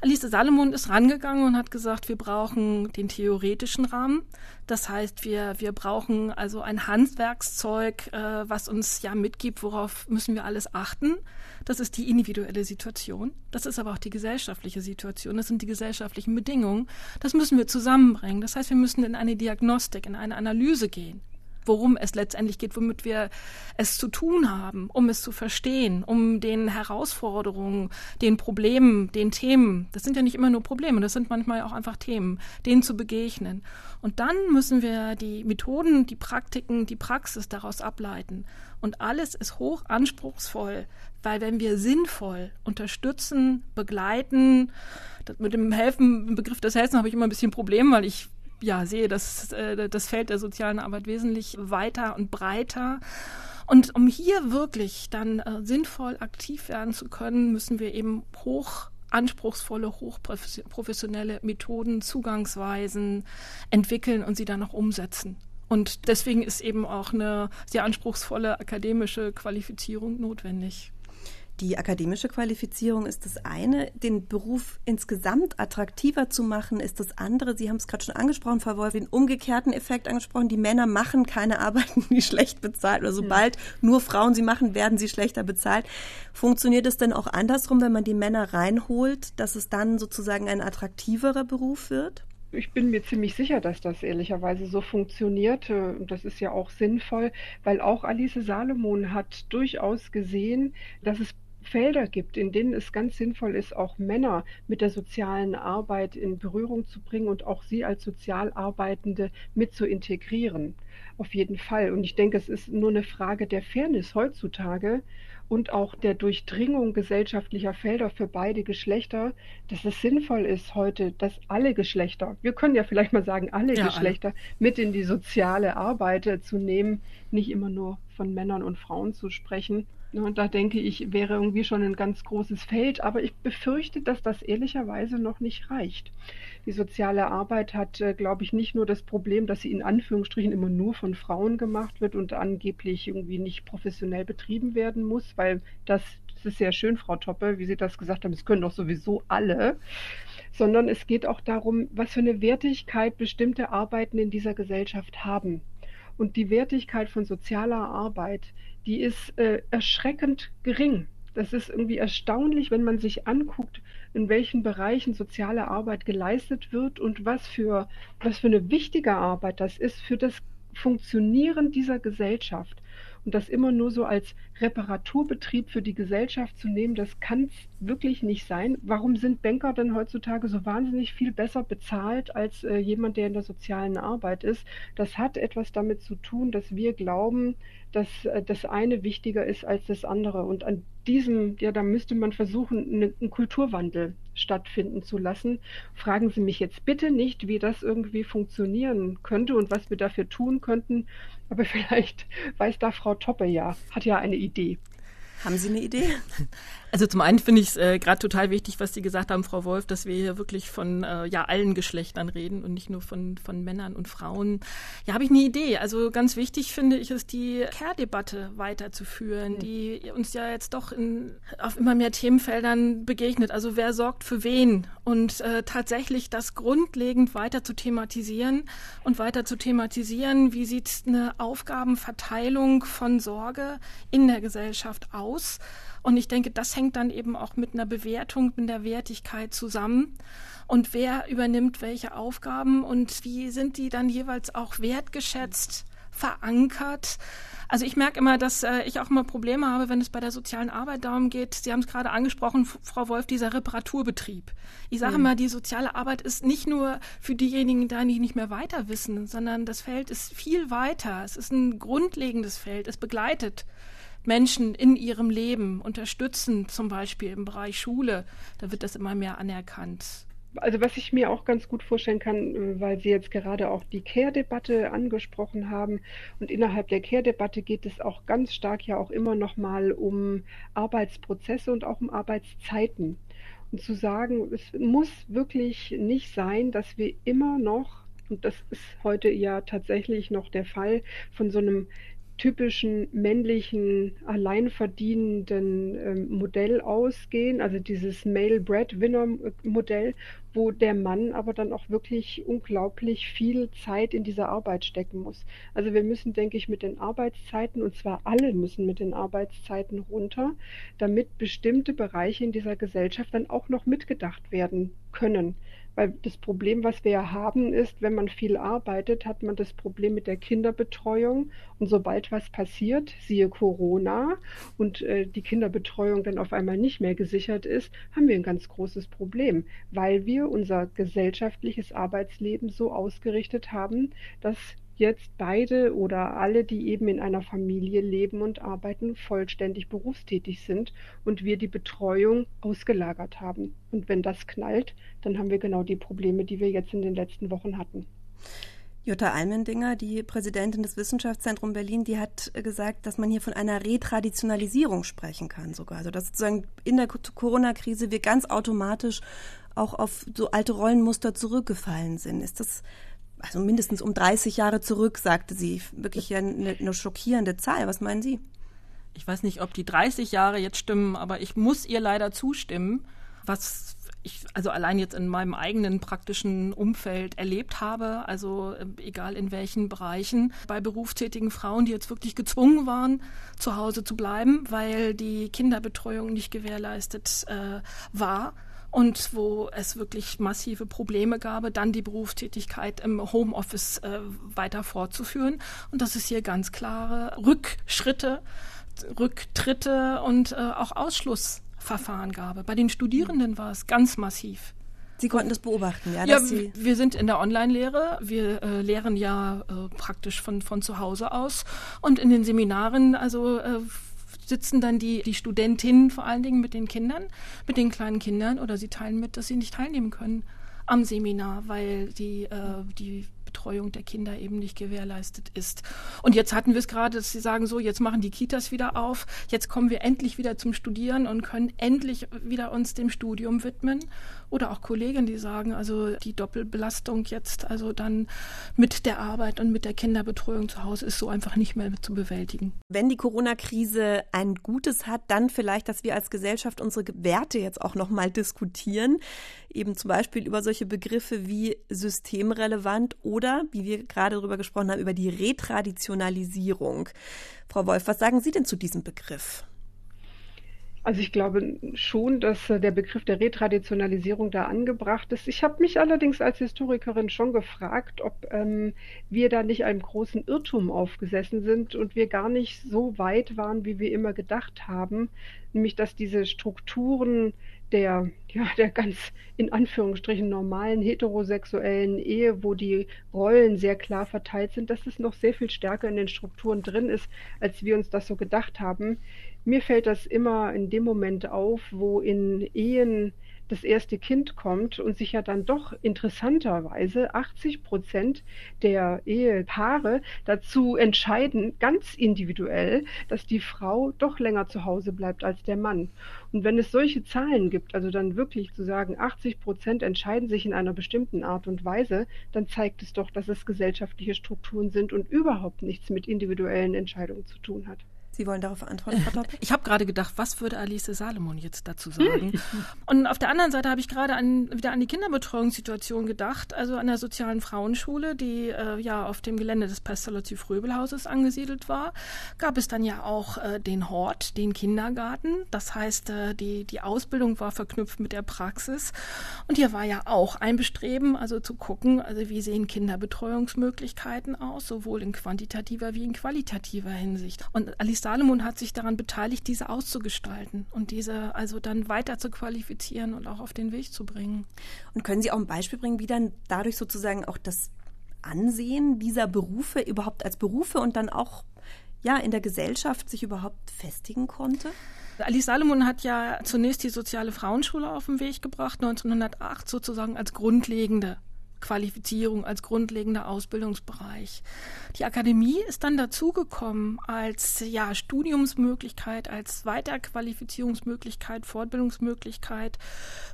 Alice Salomon ist rangegangen und hat gesagt, wir brauchen den theoretischen Rahmen. Das heißt, wir, wir brauchen also ein Handwerkszeug, äh, was uns ja mitgibt, worauf müssen wir alles achten. Das ist die individuelle Situation. Das ist aber auch die gesellschaftliche Situation. Das sind die gesellschaftlichen Bedingungen. Das müssen wir zusammenbringen. Das heißt, wir müssen in eine Diagnostik, in eine Analyse gehen worum es letztendlich geht, womit wir es zu tun haben, um es zu verstehen, um den Herausforderungen, den Problemen, den Themen, das sind ja nicht immer nur Probleme, das sind manchmal auch einfach Themen, denen zu begegnen. Und dann müssen wir die Methoden, die Praktiken, die Praxis daraus ableiten. Und alles ist hoch anspruchsvoll, weil wenn wir sinnvoll unterstützen, begleiten, mit dem Helfen, im Begriff des Helfen habe ich immer ein bisschen Problem, weil ich ja sehe, dass äh, das Feld der sozialen Arbeit wesentlich weiter und breiter. Und um hier wirklich dann äh, sinnvoll aktiv werden zu können, müssen wir eben hoch anspruchsvolle, hochprofessionelle Methoden, Zugangsweisen entwickeln und sie dann auch umsetzen. Und deswegen ist eben auch eine sehr anspruchsvolle akademische Qualifizierung notwendig. Die akademische Qualifizierung ist das eine. Den Beruf insgesamt attraktiver zu machen, ist das andere. Sie haben es gerade schon angesprochen, Frau Wolf, den umgekehrten Effekt angesprochen. Die Männer machen keine Arbeiten, <laughs> die schlecht bezahlt. Oder sobald nur Frauen sie machen, werden sie schlechter bezahlt. Funktioniert es denn auch andersrum, wenn man die Männer reinholt, dass es dann sozusagen ein attraktiverer Beruf wird? Ich bin mir ziemlich sicher, dass das ehrlicherweise so funktioniert. Und das ist ja auch sinnvoll, weil auch Alice Salomon hat durchaus gesehen, dass es Felder gibt, in denen es ganz sinnvoll ist, auch Männer mit der sozialen Arbeit in Berührung zu bringen und auch sie als Sozialarbeitende mit zu integrieren. Auf jeden Fall. Und ich denke, es ist nur eine Frage der Fairness heutzutage, und auch der Durchdringung gesellschaftlicher Felder für beide Geschlechter, dass es sinnvoll ist heute, dass alle Geschlechter, wir können ja vielleicht mal sagen, alle ja, Geschlechter alle. mit in die soziale Arbeit zu nehmen, nicht immer nur von Männern und Frauen zu sprechen. Und da denke ich, wäre irgendwie schon ein ganz großes Feld, aber ich befürchte, dass das ehrlicherweise noch nicht reicht. Die soziale Arbeit hat, äh, glaube ich, nicht nur das Problem, dass sie in Anführungsstrichen immer nur von Frauen gemacht wird und angeblich irgendwie nicht professionell betrieben werden muss, weil das, das ist sehr schön, Frau Toppe, wie Sie das gesagt haben, es können doch sowieso alle, sondern es geht auch darum, was für eine Wertigkeit bestimmte Arbeiten in dieser Gesellschaft haben. Und die Wertigkeit von sozialer Arbeit, die ist äh, erschreckend gering. Das ist irgendwie erstaunlich, wenn man sich anguckt, in welchen Bereichen soziale Arbeit geleistet wird und was für, was für eine wichtige Arbeit das ist für das Funktionieren dieser Gesellschaft. Und das immer nur so als Reparaturbetrieb für die Gesellschaft zu nehmen, das kann es wirklich nicht sein. Warum sind Banker denn heutzutage so wahnsinnig viel besser bezahlt als äh, jemand, der in der sozialen Arbeit ist? Das hat etwas damit zu tun, dass wir glauben, dass äh, das eine wichtiger ist als das andere. Und an diesem, ja, da müsste man versuchen, eine, einen Kulturwandel stattfinden zu lassen. Fragen Sie mich jetzt bitte nicht, wie das irgendwie funktionieren könnte und was wir dafür tun könnten. Aber <laughs> vielleicht weiß da Frau Toppe ja, hat ja eine Idee. Haben Sie eine Idee? <laughs> Also zum einen finde ich es äh, gerade total wichtig, was Sie gesagt haben, Frau Wolf, dass wir hier wirklich von äh, ja allen Geschlechtern reden und nicht nur von, von Männern und Frauen. Ja, habe ich eine Idee. Also ganz wichtig finde ich es, die Care-Debatte weiterzuführen, mhm. die uns ja jetzt doch in, auf immer mehr Themenfeldern begegnet. Also wer sorgt für wen? Und äh, tatsächlich das grundlegend weiter zu thematisieren und weiter zu thematisieren, wie sieht eine Aufgabenverteilung von Sorge in der Gesellschaft aus? Und ich denke, das hängt dann eben auch mit einer Bewertung, mit der Wertigkeit zusammen. Und wer übernimmt welche Aufgaben und wie sind die dann jeweils auch wertgeschätzt, verankert? Also ich merke immer, dass äh, ich auch immer Probleme habe, wenn es bei der sozialen Arbeit darum geht. Sie haben es gerade angesprochen, Frau Wolf, dieser Reparaturbetrieb. Ich sage mhm. immer, die soziale Arbeit ist nicht nur für diejenigen da, die nicht mehr weiter wissen, sondern das Feld ist viel weiter. Es ist ein grundlegendes Feld. Es begleitet Menschen in ihrem Leben unterstützen, zum Beispiel im Bereich Schule. Da wird das immer mehr anerkannt. Also was ich mir auch ganz gut vorstellen kann, weil Sie jetzt gerade auch die Care-Debatte angesprochen haben und innerhalb der Care-Debatte geht es auch ganz stark ja auch immer noch mal um Arbeitsprozesse und auch um Arbeitszeiten. Und zu sagen, es muss wirklich nicht sein, dass wir immer noch und das ist heute ja tatsächlich noch der Fall, von so einem typischen männlichen, alleinverdienenden ähm, Modell ausgehen, also dieses Male Breadwinner Modell, wo der Mann aber dann auch wirklich unglaublich viel Zeit in diese Arbeit stecken muss. Also wir müssen, denke ich, mit den Arbeitszeiten, und zwar alle müssen mit den Arbeitszeiten runter, damit bestimmte Bereiche in dieser Gesellschaft dann auch noch mitgedacht werden können. Weil das Problem, was wir ja haben, ist, wenn man viel arbeitet, hat man das Problem mit der Kinderbetreuung. Und sobald was passiert, siehe Corona, und äh, die Kinderbetreuung dann auf einmal nicht mehr gesichert ist, haben wir ein ganz großes Problem, weil wir unser gesellschaftliches Arbeitsleben so ausgerichtet haben, dass jetzt beide oder alle, die eben in einer Familie leben und arbeiten, vollständig berufstätig sind und wir die Betreuung ausgelagert haben. Und wenn das knallt, dann haben wir genau die Probleme, die wir jetzt in den letzten Wochen hatten. Jutta Almendinger, die Präsidentin des Wissenschaftszentrums Berlin, die hat gesagt, dass man hier von einer Retraditionalisierung sprechen kann sogar. Also dass sozusagen in der Corona-Krise wir ganz automatisch auch auf so alte Rollenmuster zurückgefallen sind. Ist das also mindestens um 30 Jahre zurück, sagte sie. Wirklich eine, eine schockierende Zahl. Was meinen Sie? Ich weiß nicht, ob die 30 Jahre jetzt stimmen, aber ich muss ihr leider zustimmen, was ich also allein jetzt in meinem eigenen praktischen Umfeld erlebt habe, also äh, egal in welchen Bereichen, bei berufstätigen Frauen, die jetzt wirklich gezwungen waren, zu Hause zu bleiben, weil die Kinderbetreuung nicht gewährleistet äh, war und wo es wirklich massive Probleme gab, dann die Berufstätigkeit im Homeoffice äh, weiter fortzuführen. Und dass es hier ganz klare Rückschritte, Rücktritte und äh, auch Ausschlussverfahren gab. Bei den Studierenden war es ganz massiv. Sie konnten das beobachten, ja? Ja, wir sind in der Online-Lehre. Wir äh, lehren ja äh, praktisch von, von zu Hause aus. Und in den Seminaren, also äh, sitzen dann die, die Studentinnen vor allen Dingen mit den Kindern, mit den kleinen Kindern oder sie teilen mit, dass sie nicht teilnehmen können am Seminar, weil die, äh, die Betreuung der Kinder eben nicht gewährleistet ist. Und jetzt hatten wir es gerade, dass Sie sagen, so, jetzt machen die Kitas wieder auf, jetzt kommen wir endlich wieder zum Studieren und können endlich wieder uns dem Studium widmen. Oder auch Kollegen, die sagen, also die Doppelbelastung jetzt, also dann mit der Arbeit und mit der Kinderbetreuung zu Hause ist so einfach nicht mehr zu bewältigen. Wenn die Corona-Krise ein Gutes hat, dann vielleicht, dass wir als Gesellschaft unsere Werte jetzt auch nochmal diskutieren. Eben zum Beispiel über solche Begriffe wie systemrelevant oder, wie wir gerade darüber gesprochen haben, über die Retraditionalisierung. Frau Wolf, was sagen Sie denn zu diesem Begriff? Also ich glaube schon, dass äh, der Begriff der Retraditionalisierung da angebracht ist. Ich habe mich allerdings als Historikerin schon gefragt, ob ähm, wir da nicht einem großen Irrtum aufgesessen sind und wir gar nicht so weit waren, wie wir immer gedacht haben, nämlich dass diese Strukturen der, ja, der ganz in Anführungsstrichen normalen heterosexuellen Ehe, wo die Rollen sehr klar verteilt sind, dass es noch sehr viel stärker in den Strukturen drin ist, als wir uns das so gedacht haben. Mir fällt das immer in dem Moment auf, wo in Ehen das erste Kind kommt und sich ja dann doch interessanterweise 80 Prozent der Ehepaare dazu entscheiden, ganz individuell, dass die Frau doch länger zu Hause bleibt als der Mann. Und wenn es solche Zahlen gibt, also dann wirklich zu sagen, 80 Prozent entscheiden sich in einer bestimmten Art und Weise, dann zeigt es doch, dass es gesellschaftliche Strukturen sind und überhaupt nichts mit individuellen Entscheidungen zu tun hat. Sie wollen darauf antworten, Frau Doppel? <laughs> Ich habe gerade gedacht, was würde Alice Salomon jetzt dazu sagen? <laughs> Und auf der anderen Seite habe ich gerade an, wieder an die Kinderbetreuungssituation gedacht, also an der sozialen Frauenschule, die äh, ja auf dem Gelände des Pestalozzi-Fröbel-Hauses angesiedelt war. Gab es dann ja auch äh, den Hort, den Kindergarten. Das heißt, äh, die, die Ausbildung war verknüpft mit der Praxis. Und hier war ja auch ein Bestreben, also zu gucken, also wie sehen Kinderbetreuungsmöglichkeiten aus, sowohl in quantitativer wie in qualitativer Hinsicht. Und Alice Salomon hat sich daran beteiligt, diese auszugestalten und diese also dann weiter zu qualifizieren und auch auf den Weg zu bringen. Und können Sie auch ein Beispiel bringen, wie dann dadurch sozusagen auch das Ansehen dieser Berufe überhaupt als Berufe und dann auch ja in der Gesellschaft sich überhaupt festigen konnte? Alice Salomon hat ja zunächst die soziale Frauenschule auf den Weg gebracht, 1908 sozusagen als grundlegende Qualifizierung als grundlegender Ausbildungsbereich. Die Akademie ist dann dazugekommen als ja, Studiumsmöglichkeit, als Weiterqualifizierungsmöglichkeit, Fortbildungsmöglichkeit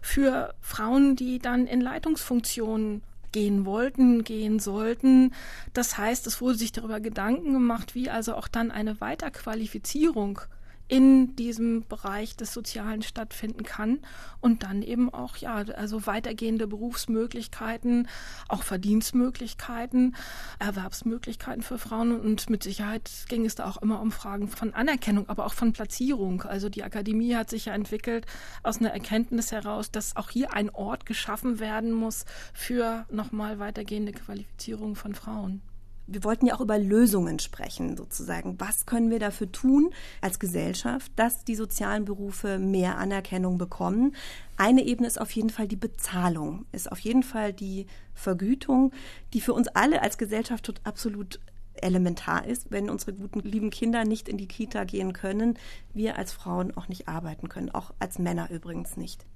für Frauen, die dann in Leitungsfunktionen gehen wollten, gehen sollten. Das heißt, es wurde sich darüber Gedanken gemacht, wie also auch dann eine Weiterqualifizierung in diesem Bereich des Sozialen stattfinden kann und dann eben auch ja also weitergehende Berufsmöglichkeiten, auch Verdienstmöglichkeiten, Erwerbsmöglichkeiten für Frauen und mit Sicherheit ging es da auch immer um Fragen von Anerkennung, aber auch von Platzierung. Also die Akademie hat sich ja entwickelt aus einer Erkenntnis heraus, dass auch hier ein Ort geschaffen werden muss für nochmal weitergehende Qualifizierung von Frauen wir wollten ja auch über Lösungen sprechen, sozusagen. Was können wir dafür tun als Gesellschaft, dass die sozialen Berufe mehr Anerkennung bekommen? Eine Ebene ist auf jeden Fall die Bezahlung, ist auf jeden Fall die Vergütung, die für uns alle als Gesellschaft absolut elementar ist, wenn unsere guten, lieben Kinder nicht in die Kita gehen können, wir als Frauen auch nicht arbeiten können, auch als Männer übrigens nicht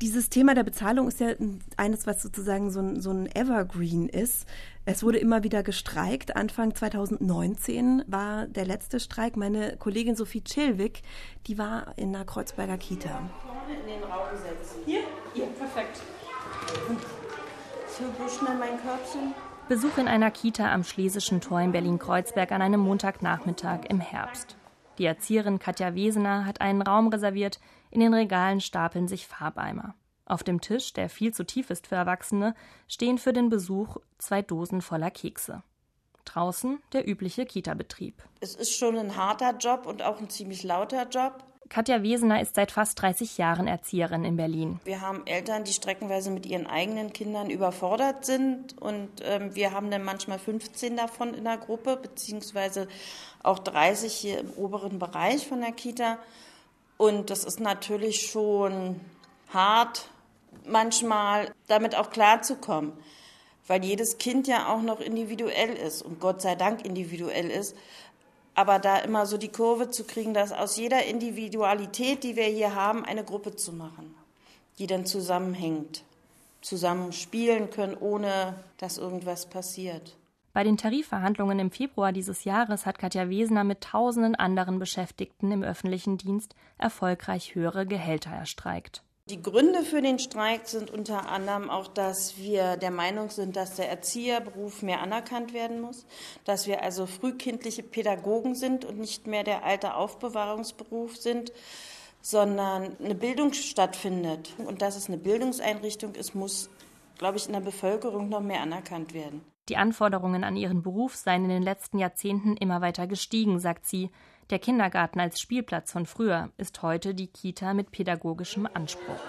dieses Thema der Bezahlung ist ja eines, was sozusagen so ein, so ein Evergreen ist. Es wurde immer wieder gestreikt. Anfang 2019 war der letzte Streik. Meine Kollegin Sophie Chilwick, die war in einer Kreuzberger Kita. Vorne in den Raum setzen. Hier? Hier, perfekt. Für schnell mein Körbchen. Besuch in einer Kita am Schlesischen Tor in Berlin-Kreuzberg an einem Montagnachmittag im Herbst. Die Erzieherin Katja Wesener hat einen Raum reserviert, in den Regalen stapeln sich Farbeimer. Auf dem Tisch, der viel zu tief ist für Erwachsene, stehen für den Besuch zwei Dosen voller Kekse. Draußen der übliche Kita-Betrieb. Es ist schon ein harter Job und auch ein ziemlich lauter Job. Katja Wesener ist seit fast 30 Jahren Erzieherin in Berlin. Wir haben Eltern, die streckenweise mit ihren eigenen Kindern überfordert sind. Und ähm, wir haben dann manchmal 15 davon in der Gruppe, beziehungsweise auch 30 hier im oberen Bereich von der Kita. Und das ist natürlich schon hart, manchmal damit auch klarzukommen, weil jedes Kind ja auch noch individuell ist und Gott sei Dank individuell ist. Aber da immer so die Kurve zu kriegen, dass aus jeder Individualität, die wir hier haben, eine Gruppe zu machen, die dann zusammenhängt, zusammen spielen können, ohne dass irgendwas passiert. Bei den Tarifverhandlungen im Februar dieses Jahres hat Katja Wesener mit tausenden anderen Beschäftigten im öffentlichen Dienst erfolgreich höhere Gehälter erstreikt. Die Gründe für den Streik sind unter anderem auch, dass wir der Meinung sind, dass der Erzieherberuf mehr anerkannt werden muss, dass wir also frühkindliche Pädagogen sind und nicht mehr der alte Aufbewahrungsberuf sind, sondern eine Bildung stattfindet. Und dass es eine Bildungseinrichtung ist, muss, glaube ich, in der Bevölkerung noch mehr anerkannt werden. Die Anforderungen an ihren Beruf seien in den letzten Jahrzehnten immer weiter gestiegen, sagt sie. Der Kindergarten als Spielplatz von früher ist heute die Kita mit pädagogischem Anspruch.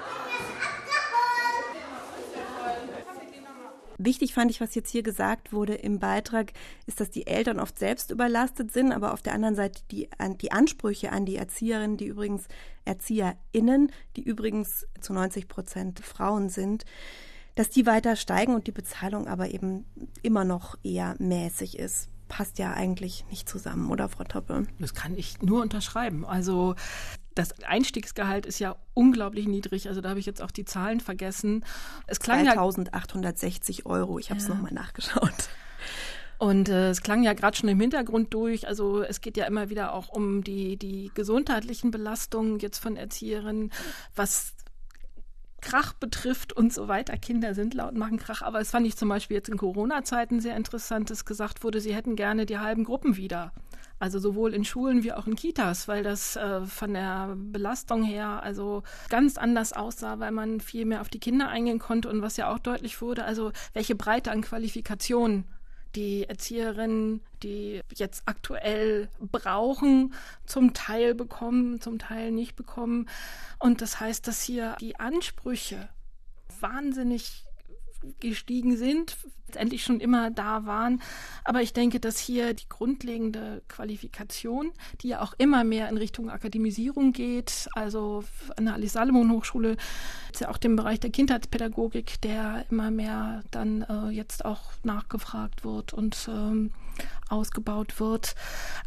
Wichtig fand ich, was jetzt hier gesagt wurde im Beitrag, ist, dass die Eltern oft selbst überlastet sind, aber auf der anderen Seite die, die Ansprüche an die Erzieherinnen, die übrigens ErzieherInnen, die übrigens zu 90 Prozent Frauen sind, dass die weiter steigen und die Bezahlung aber eben immer noch eher mäßig ist. Passt ja eigentlich nicht zusammen, oder Frau Toppe? Das kann ich nur unterschreiben. Also das Einstiegsgehalt ist ja unglaublich niedrig. Also da habe ich jetzt auch die Zahlen vergessen. Es klang 2860 Euro. Ich habe es ja. nochmal nachgeschaut. Und äh, es klang ja gerade schon im Hintergrund durch. Also es geht ja immer wieder auch um die, die gesundheitlichen Belastungen jetzt von Erzieherinnen, was Krach betrifft und so weiter. Kinder sind laut, machen Krach. Aber es fand ich zum Beispiel jetzt in Corona-Zeiten sehr interessant, dass gesagt wurde, sie hätten gerne die halben Gruppen wieder. Also sowohl in Schulen wie auch in Kitas, weil das äh, von der Belastung her also ganz anders aussah, weil man viel mehr auf die Kinder eingehen konnte und was ja auch deutlich wurde, also welche Breite an Qualifikationen die Erzieherinnen, die jetzt aktuell brauchen, zum Teil bekommen, zum Teil nicht bekommen. Und das heißt, dass hier die Ansprüche wahnsinnig gestiegen sind, letztendlich schon immer da waren. Aber ich denke, dass hier die grundlegende Qualifikation, die ja auch immer mehr in Richtung Akademisierung geht, also an der Alice Salomon Hochschule ist ja auch dem Bereich der Kindheitspädagogik, der immer mehr dann äh, jetzt auch nachgefragt wird und ähm, ausgebaut wird.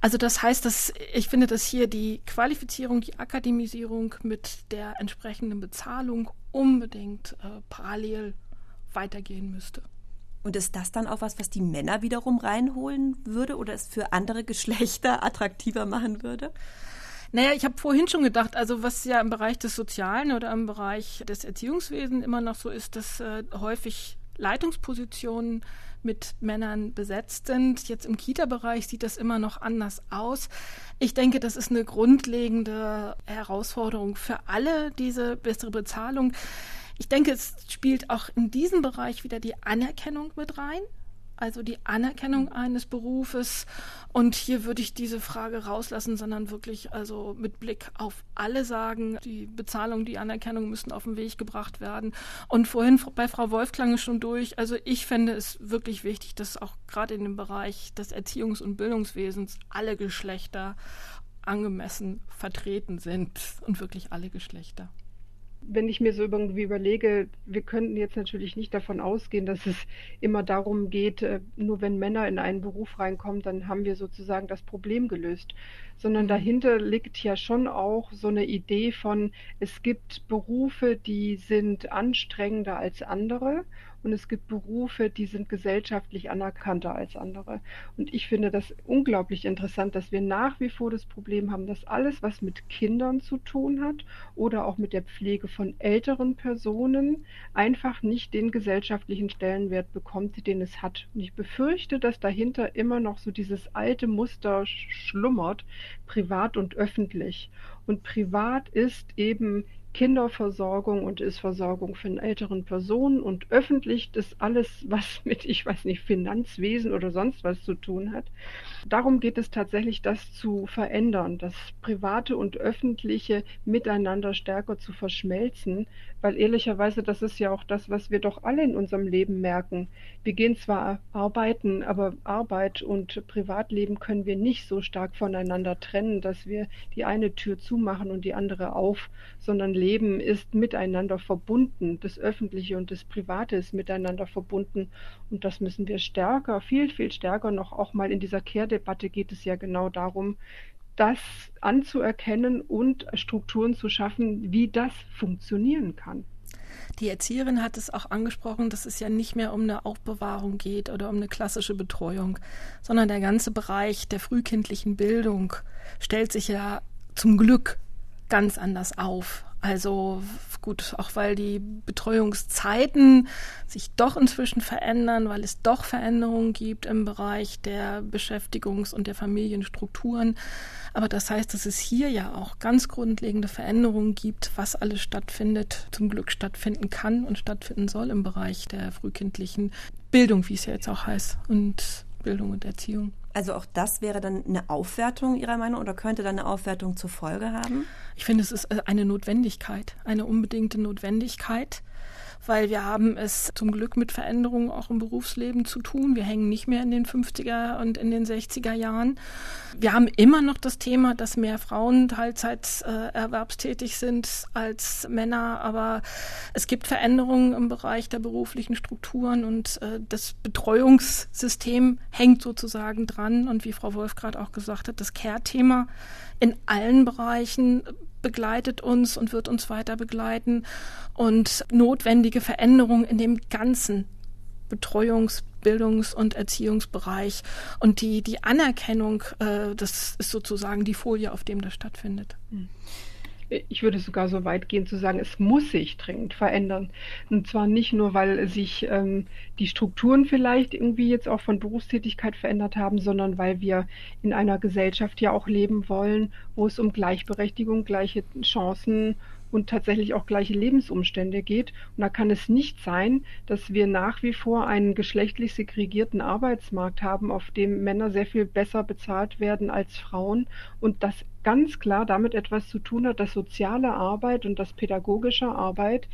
Also das heißt, dass ich finde, dass hier die Qualifizierung, die Akademisierung mit der entsprechenden Bezahlung unbedingt äh, parallel weitergehen müsste. Und ist das dann auch was, was die Männer wiederum reinholen würde oder es für andere <laughs> Geschlechter attraktiver machen würde? Naja, ich habe vorhin schon gedacht, also was ja im Bereich des Sozialen oder im Bereich des Erziehungswesens immer noch so ist, dass äh, häufig Leitungspositionen mit Männern besetzt sind. Jetzt im Kita-Bereich sieht das immer noch anders aus. Ich denke, das ist eine grundlegende Herausforderung für alle, diese bessere Bezahlung. Ich denke, es spielt auch in diesem Bereich wieder die Anerkennung mit rein also die Anerkennung eines Berufes. Und hier würde ich diese Frage rauslassen, sondern wirklich also mit Blick auf alle sagen, die Bezahlung, die Anerkennung müssen auf den Weg gebracht werden. Und vorhin bei Frau Wolf klang es schon durch. Also ich fände es wirklich wichtig, dass auch gerade in dem Bereich des Erziehungs- und Bildungswesens alle Geschlechter angemessen vertreten sind und wirklich alle Geschlechter wenn ich mir so irgendwie überlege, wir könnten jetzt natürlich nicht davon ausgehen, dass es immer darum geht, äh, nur wenn Männer in einen Beruf reinkommen, dann haben wir sozusagen das Problem gelöst, sondern dahinter liegt ja schon auch so eine Idee von, es gibt Berufe, die sind anstrengender als andere und es gibt Berufe, die sind gesellschaftlich anerkannter als andere. Und ich finde das unglaublich interessant, dass wir nach wie vor das Problem haben, dass alles, was mit Kindern zu tun hat oder auch mit der Pflege von älteren Personen, einfach nicht den gesellschaftlichen Stellenwert bekommt, den es hat. Und ich befürchte, dass dahinter immer noch so dieses alte Muster schlummert, privat und öffentlich. Und privat ist eben Kinderversorgung und ist Versorgung von älteren Personen und öffentlich das alles, was <laughs> mit, ich weiß nicht, Finanzwesen oder sonst was zu tun hat. Darum geht es tatsächlich, das zu verändern, das private und öffentliche miteinander stärker zu verschmelzen, weil ehrlicherweise das ist ja auch das, was wir doch alle in unserem Leben merken. Wir gehen zwar arbeiten, aber Arbeit und Privatleben können wir nicht so stark voneinander trennen, dass wir die eine Tür zumachen und die andere auf, sondern Leben ist miteinander verbunden. Das Öffentliche und das Private ist miteinander verbunden. Und das müssen wir stärker, viel, viel stärker noch auch mal in dieser Kehrdebatte geht es ja genau darum, das anzuerkennen und Strukturen zu schaffen, wie das funktionieren kann. Die Erzieherin hat es auch angesprochen, dass es ja nicht mehr um eine Aufbewahrung geht oder um eine klassische Betreuung, sondern der ganze Bereich der frühkindlichen Bildung stellt sich ja zum Glück ganz anders auf. Also gut, auch weil die Betreuungszeiten sich doch inzwischen verändern, weil es doch Veränderungen gibt im Bereich der Beschäftigungs- und der Familienstrukturen. Aber das heißt, dass es hier ja auch ganz grundlegende Veränderungen gibt, was alles stattfindet, zum Glück stattfinden kann und stattfinden soll im Bereich der frühkindlichen Bildung, wie es ja jetzt auch heißt, und Bildung und Erziehung. Also auch das wäre dann eine Aufwertung Ihrer Meinung oder könnte dann eine Aufwertung zur Folge haben? Ich finde, es ist äh, eine Notwendigkeit, eine unbedingte Notwendigkeit weil wir haben es zum Glück mit Veränderungen auch im Berufsleben zu tun. Wir hängen nicht mehr in den 50er und in den 60er Jahren. Wir haben immer noch das Thema, dass mehr Frauen Teilzeit äh, sind als Männer, aber es gibt Veränderungen im Bereich der beruflichen Strukturen und äh, das Betreuungssystem hängt sozusagen dran. Und wie Frau Wolf gerade auch gesagt hat, das Care-Thema in allen Bereichen begleitet uns und wird uns weiter begleiten und notwendige Veränderungen in dem ganzen Betreuungs-, Bildungs- und Erziehungsbereich. Und die, die Anerkennung, äh, das ist sozusagen die Folie, auf dem das stattfindet. Mhm ich würde sogar so weit gehen zu sagen, es muss sich dringend verändern. Und zwar nicht nur, weil sich ähm, die Strukturen vielleicht irgendwie jetzt auch von Berufstätigkeit verändert haben, sondern weil wir in einer Gesellschaft ja auch leben wollen, wo es um Gleichberechtigung, gleiche Chancen und tatsächlich auch gleiche Lebensumstände geht. Und da kann es nicht sein, dass wir nach wie vor einen geschlechtlich segregierten Arbeitsmarkt haben, auf dem Männer sehr viel besser bezahlt werden als Frauen und das ganz klar damit etwas zu tun hat, dass soziale Arbeit und das pädagogische Arbeit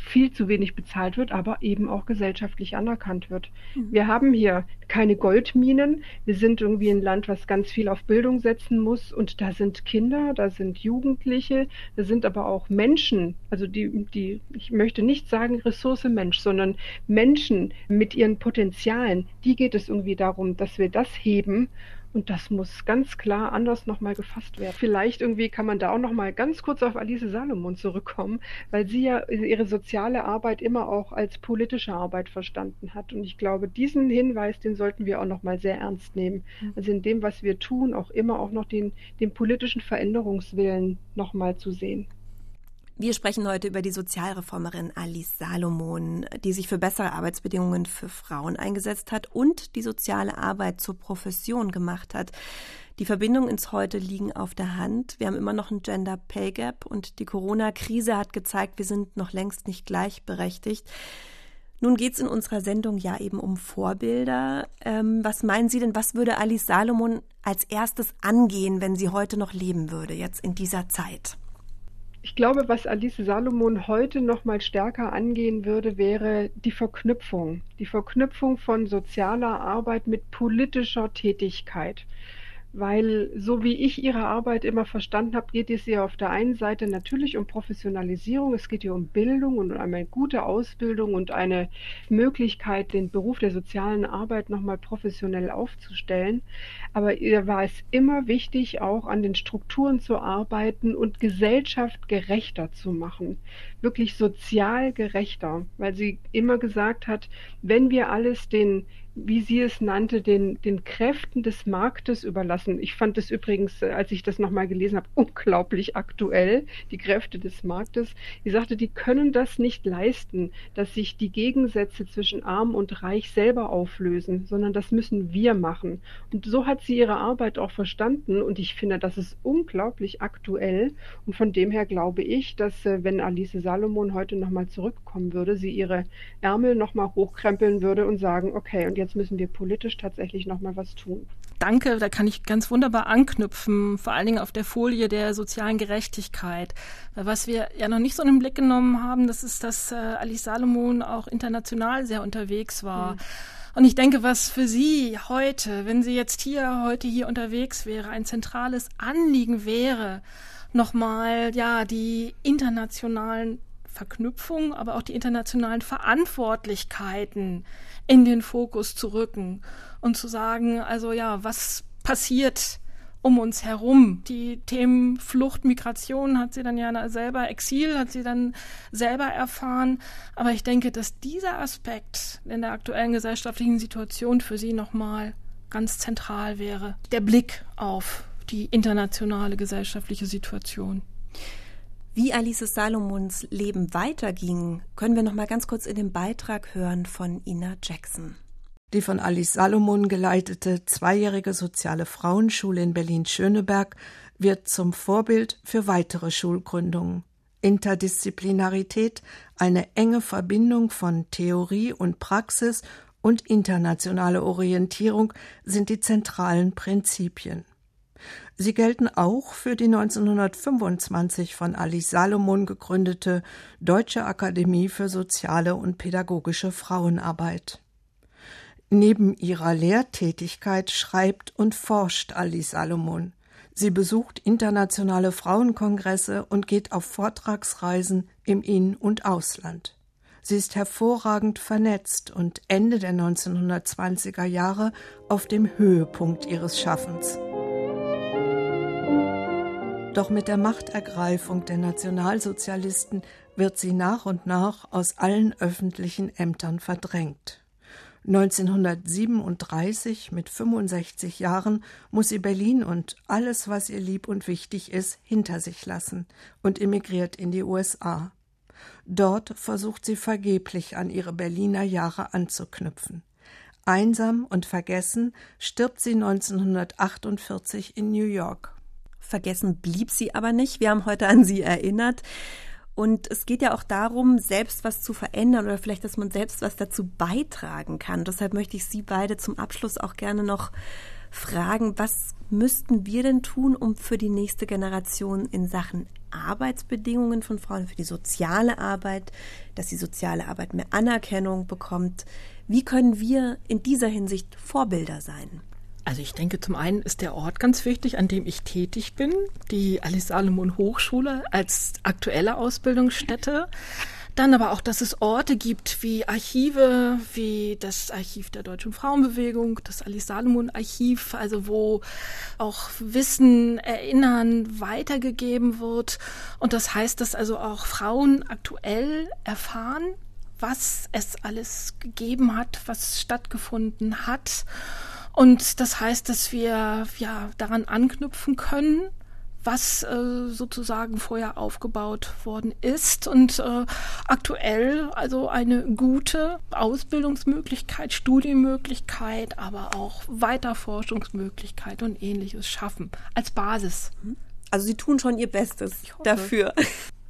viel zu wenig bezahlt wird, aber eben auch gesellschaftlich anerkannt wird. Mhm. Wir haben hier keine Goldminen. Wir sind irgendwie ein Land, was ganz viel auf Bildung setzen muss. Und da sind Kinder, da sind Jugendliche, da sind aber auch Menschen. Also die, die, ich möchte nicht sagen Ressource Mensch, sondern Menschen mit ihren Potenzialen. Die geht es irgendwie darum, dass wir das heben und das muss ganz klar anders nochmal gefasst werden. Vielleicht irgendwie kann man da auch nochmal ganz kurz auf Alice Salomon zurückkommen, weil sie ja ihre soziale Arbeit immer auch als politische Arbeit verstanden hat. Und ich glaube, diesen Hinweis, den sollten wir auch nochmal sehr ernst nehmen. Mhm. Also in dem, was wir tun, auch immer auch noch den, den politischen Veränderungswillen nochmal zu sehen. Wir sprechen heute über die Sozialreformerin Alice Salomon, die sich für bessere Arbeitsbedingungen für Frauen eingesetzt hat und die soziale Arbeit zur Profession gemacht hat. Die Verbindungen ins Heute liegen auf der Hand. Wir haben immer noch ein Gender Pay Gap und die Corona-Krise hat gezeigt, wir sind noch längst nicht gleichberechtigt. Nun geht es in unserer Sendung ja eben um Vorbilder. Ähm, was meinen Sie denn, was würde Alice Salomon als erstes angehen, wenn sie heute noch leben würde, jetzt in dieser Zeit? Ich glaube, was Alice Salomon heute noch mal stärker angehen würde, wäre die Verknüpfung, die Verknüpfung von sozialer Arbeit mit politischer Tätigkeit weil so wie ich Ihre Arbeit immer verstanden habe, geht es ihr auf der einen Seite natürlich um Professionalisierung, es geht ihr um Bildung und um eine gute Ausbildung und eine Möglichkeit, den Beruf der sozialen Arbeit nochmal professionell aufzustellen. Aber ihr war es immer wichtig, auch an den Strukturen zu arbeiten und Gesellschaft gerechter zu machen, wirklich sozial gerechter, weil sie immer gesagt hat, wenn wir alles den wie sie es nannte, den, den Kräften des Marktes überlassen. Ich fand es übrigens, äh, als ich das nochmal gelesen habe, unglaublich aktuell, die Kräfte des Marktes. Sie sagte, die können das nicht leisten, dass sich die Gegensätze zwischen arm und reich selber auflösen, sondern das müssen wir machen. Und so hat sie ihre Arbeit auch verstanden und ich finde, das ist unglaublich aktuell. Und von dem her glaube ich, dass äh, wenn Alice Salomon heute nochmal zurückkommen würde, sie ihre Ärmel nochmal hochkrempeln würde und sagen, okay, und jetzt müssen wir politisch tatsächlich noch mal was tun. Danke, da kann ich ganz wunderbar anknüpfen, vor allen Dingen auf der Folie der sozialen Gerechtigkeit. Was wir ja noch nicht so in den Blick genommen haben, das ist, dass äh, Alice Salomon auch international sehr unterwegs war. Mhm. Und ich denke, was für Sie heute, wenn sie jetzt hier, heute hier unterwegs wäre, ein zentrales Anliegen wäre, nochmal, ja, die internationalen Verknüpfungen, aber auch die internationalen Verantwortlichkeiten in den Fokus zu rücken und zu sagen, also ja, was passiert um uns herum. Die Themen Flucht, Migration hat sie dann ja selber, Exil hat sie dann selber erfahren. Aber ich denke, dass dieser Aspekt in der aktuellen gesellschaftlichen Situation für sie nochmal ganz zentral wäre. Der Blick auf die internationale gesellschaftliche Situation. Wie Alice Salomons Leben weiterging, können wir noch mal ganz kurz in dem Beitrag hören von Ina Jackson. Die von Alice Salomon geleitete zweijährige soziale Frauenschule in Berlin-Schöneberg wird zum Vorbild für weitere Schulgründungen. Interdisziplinarität, eine enge Verbindung von Theorie und Praxis und internationale Orientierung sind die zentralen Prinzipien. Sie gelten auch für die 1925 von Alice Salomon gegründete Deutsche Akademie für soziale und pädagogische Frauenarbeit. Neben ihrer Lehrtätigkeit schreibt und forscht Alice Salomon. Sie besucht internationale Frauenkongresse und geht auf Vortragsreisen im In- und Ausland. Sie ist hervorragend vernetzt und Ende der 1920er Jahre auf dem Höhepunkt ihres Schaffens. Doch mit der Machtergreifung der Nationalsozialisten wird sie nach und nach aus allen öffentlichen Ämtern verdrängt. 1937 mit 65 Jahren muss sie Berlin und alles, was ihr lieb und wichtig ist, hinter sich lassen und emigriert in die USA. Dort versucht sie vergeblich an ihre Berliner Jahre anzuknüpfen. Einsam und vergessen stirbt sie 1948 in New York. Vergessen blieb sie aber nicht. Wir haben heute an sie erinnert. Und es geht ja auch darum, selbst was zu verändern oder vielleicht, dass man selbst was dazu beitragen kann. Deshalb möchte ich Sie beide zum Abschluss auch gerne noch fragen, was müssten wir denn tun, um für die nächste Generation in Sachen Arbeitsbedingungen von Frauen, für die soziale Arbeit, dass die soziale Arbeit mehr Anerkennung bekommt? Wie können wir in dieser Hinsicht Vorbilder sein? Also ich denke, zum einen ist der Ort ganz wichtig, an dem ich tätig bin, die Alice Salomon Hochschule als aktuelle Ausbildungsstätte. Dann aber auch, dass es Orte gibt wie Archive, wie das Archiv der Deutschen Frauenbewegung, das Alice Salomon Archiv, also wo auch Wissen, Erinnern weitergegeben wird. Und das heißt, dass also auch Frauen aktuell erfahren, was es alles gegeben hat, was stattgefunden hat und das heißt, dass wir ja daran anknüpfen können, was äh, sozusagen vorher aufgebaut worden ist und äh, aktuell also eine gute Ausbildungsmöglichkeit, Studienmöglichkeit, aber auch Weiterforschungsmöglichkeit und ähnliches schaffen als Basis. Also Sie tun schon Ihr Bestes dafür.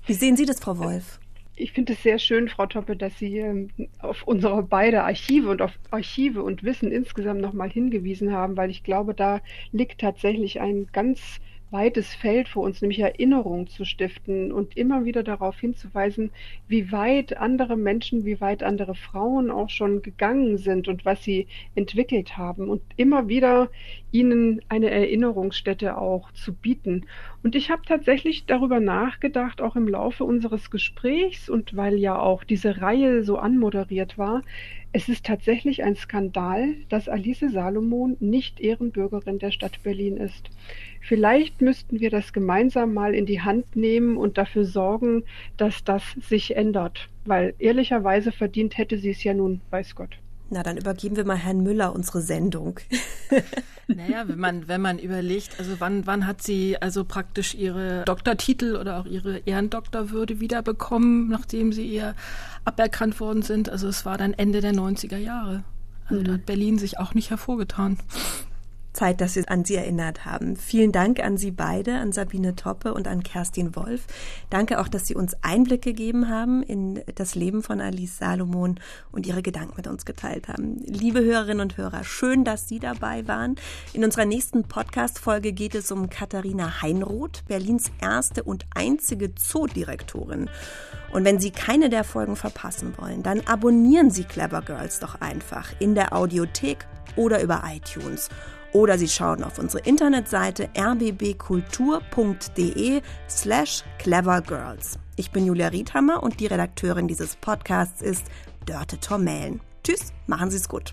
Wie sehen Sie das, Frau Wolf? Ich finde es sehr schön, Frau Toppe, dass Sie ähm, auf unsere beide Archive und auf Archive und Wissen insgesamt nochmal hingewiesen haben, weil ich glaube, da liegt tatsächlich ein ganz weites Feld vor uns, nämlich Erinnerung zu stiften und immer wieder darauf hinzuweisen, wie weit andere Menschen, wie weit andere Frauen auch schon gegangen sind und was sie entwickelt haben und immer wieder ihnen eine Erinnerungsstätte auch zu bieten. Und ich habe tatsächlich darüber nachgedacht, auch im Laufe unseres Gesprächs und weil ja auch diese Reihe so anmoderiert war, es ist tatsächlich ein Skandal, dass Alice Salomon nicht Ehrenbürgerin der Stadt Berlin ist. Vielleicht müssten wir das gemeinsam mal in die Hand nehmen und dafür sorgen, dass das sich ändert. Weil ehrlicherweise verdient hätte sie es ja nun, weiß Gott. Na, dann übergeben wir mal Herrn Müller unsere Sendung. <laughs> naja, wenn man, wenn man überlegt, also wann, wann hat sie also praktisch ihre Doktortitel oder auch ihre Ehrendoktorwürde wiederbekommen, nachdem sie ihr aberkannt worden sind? Also es war dann Ende der 90er Jahre. Also mhm. da hat Berlin sich auch nicht hervorgetan. Zeit, dass wir an Sie erinnert haben. Vielen Dank an Sie beide, an Sabine Toppe und an Kerstin Wolf. Danke auch, dass Sie uns Einblick gegeben haben in das Leben von Alice Salomon und Ihre Gedanken mit uns geteilt haben. Liebe Hörerinnen und Hörer, schön, dass Sie dabei waren. In unserer nächsten Podcast-Folge geht es um Katharina Heinroth, Berlins erste und einzige Zoodirektorin. Und wenn Sie keine der Folgen verpassen wollen, dann abonnieren Sie Clever Girls doch einfach in der Audiothek oder über iTunes oder Sie schauen auf unsere Internetseite rbbkultur.de slash clevergirls. Ich bin Julia Riedhammer und die Redakteurin dieses Podcasts ist Dörte Tormellen. Tschüss, machen Sie es gut.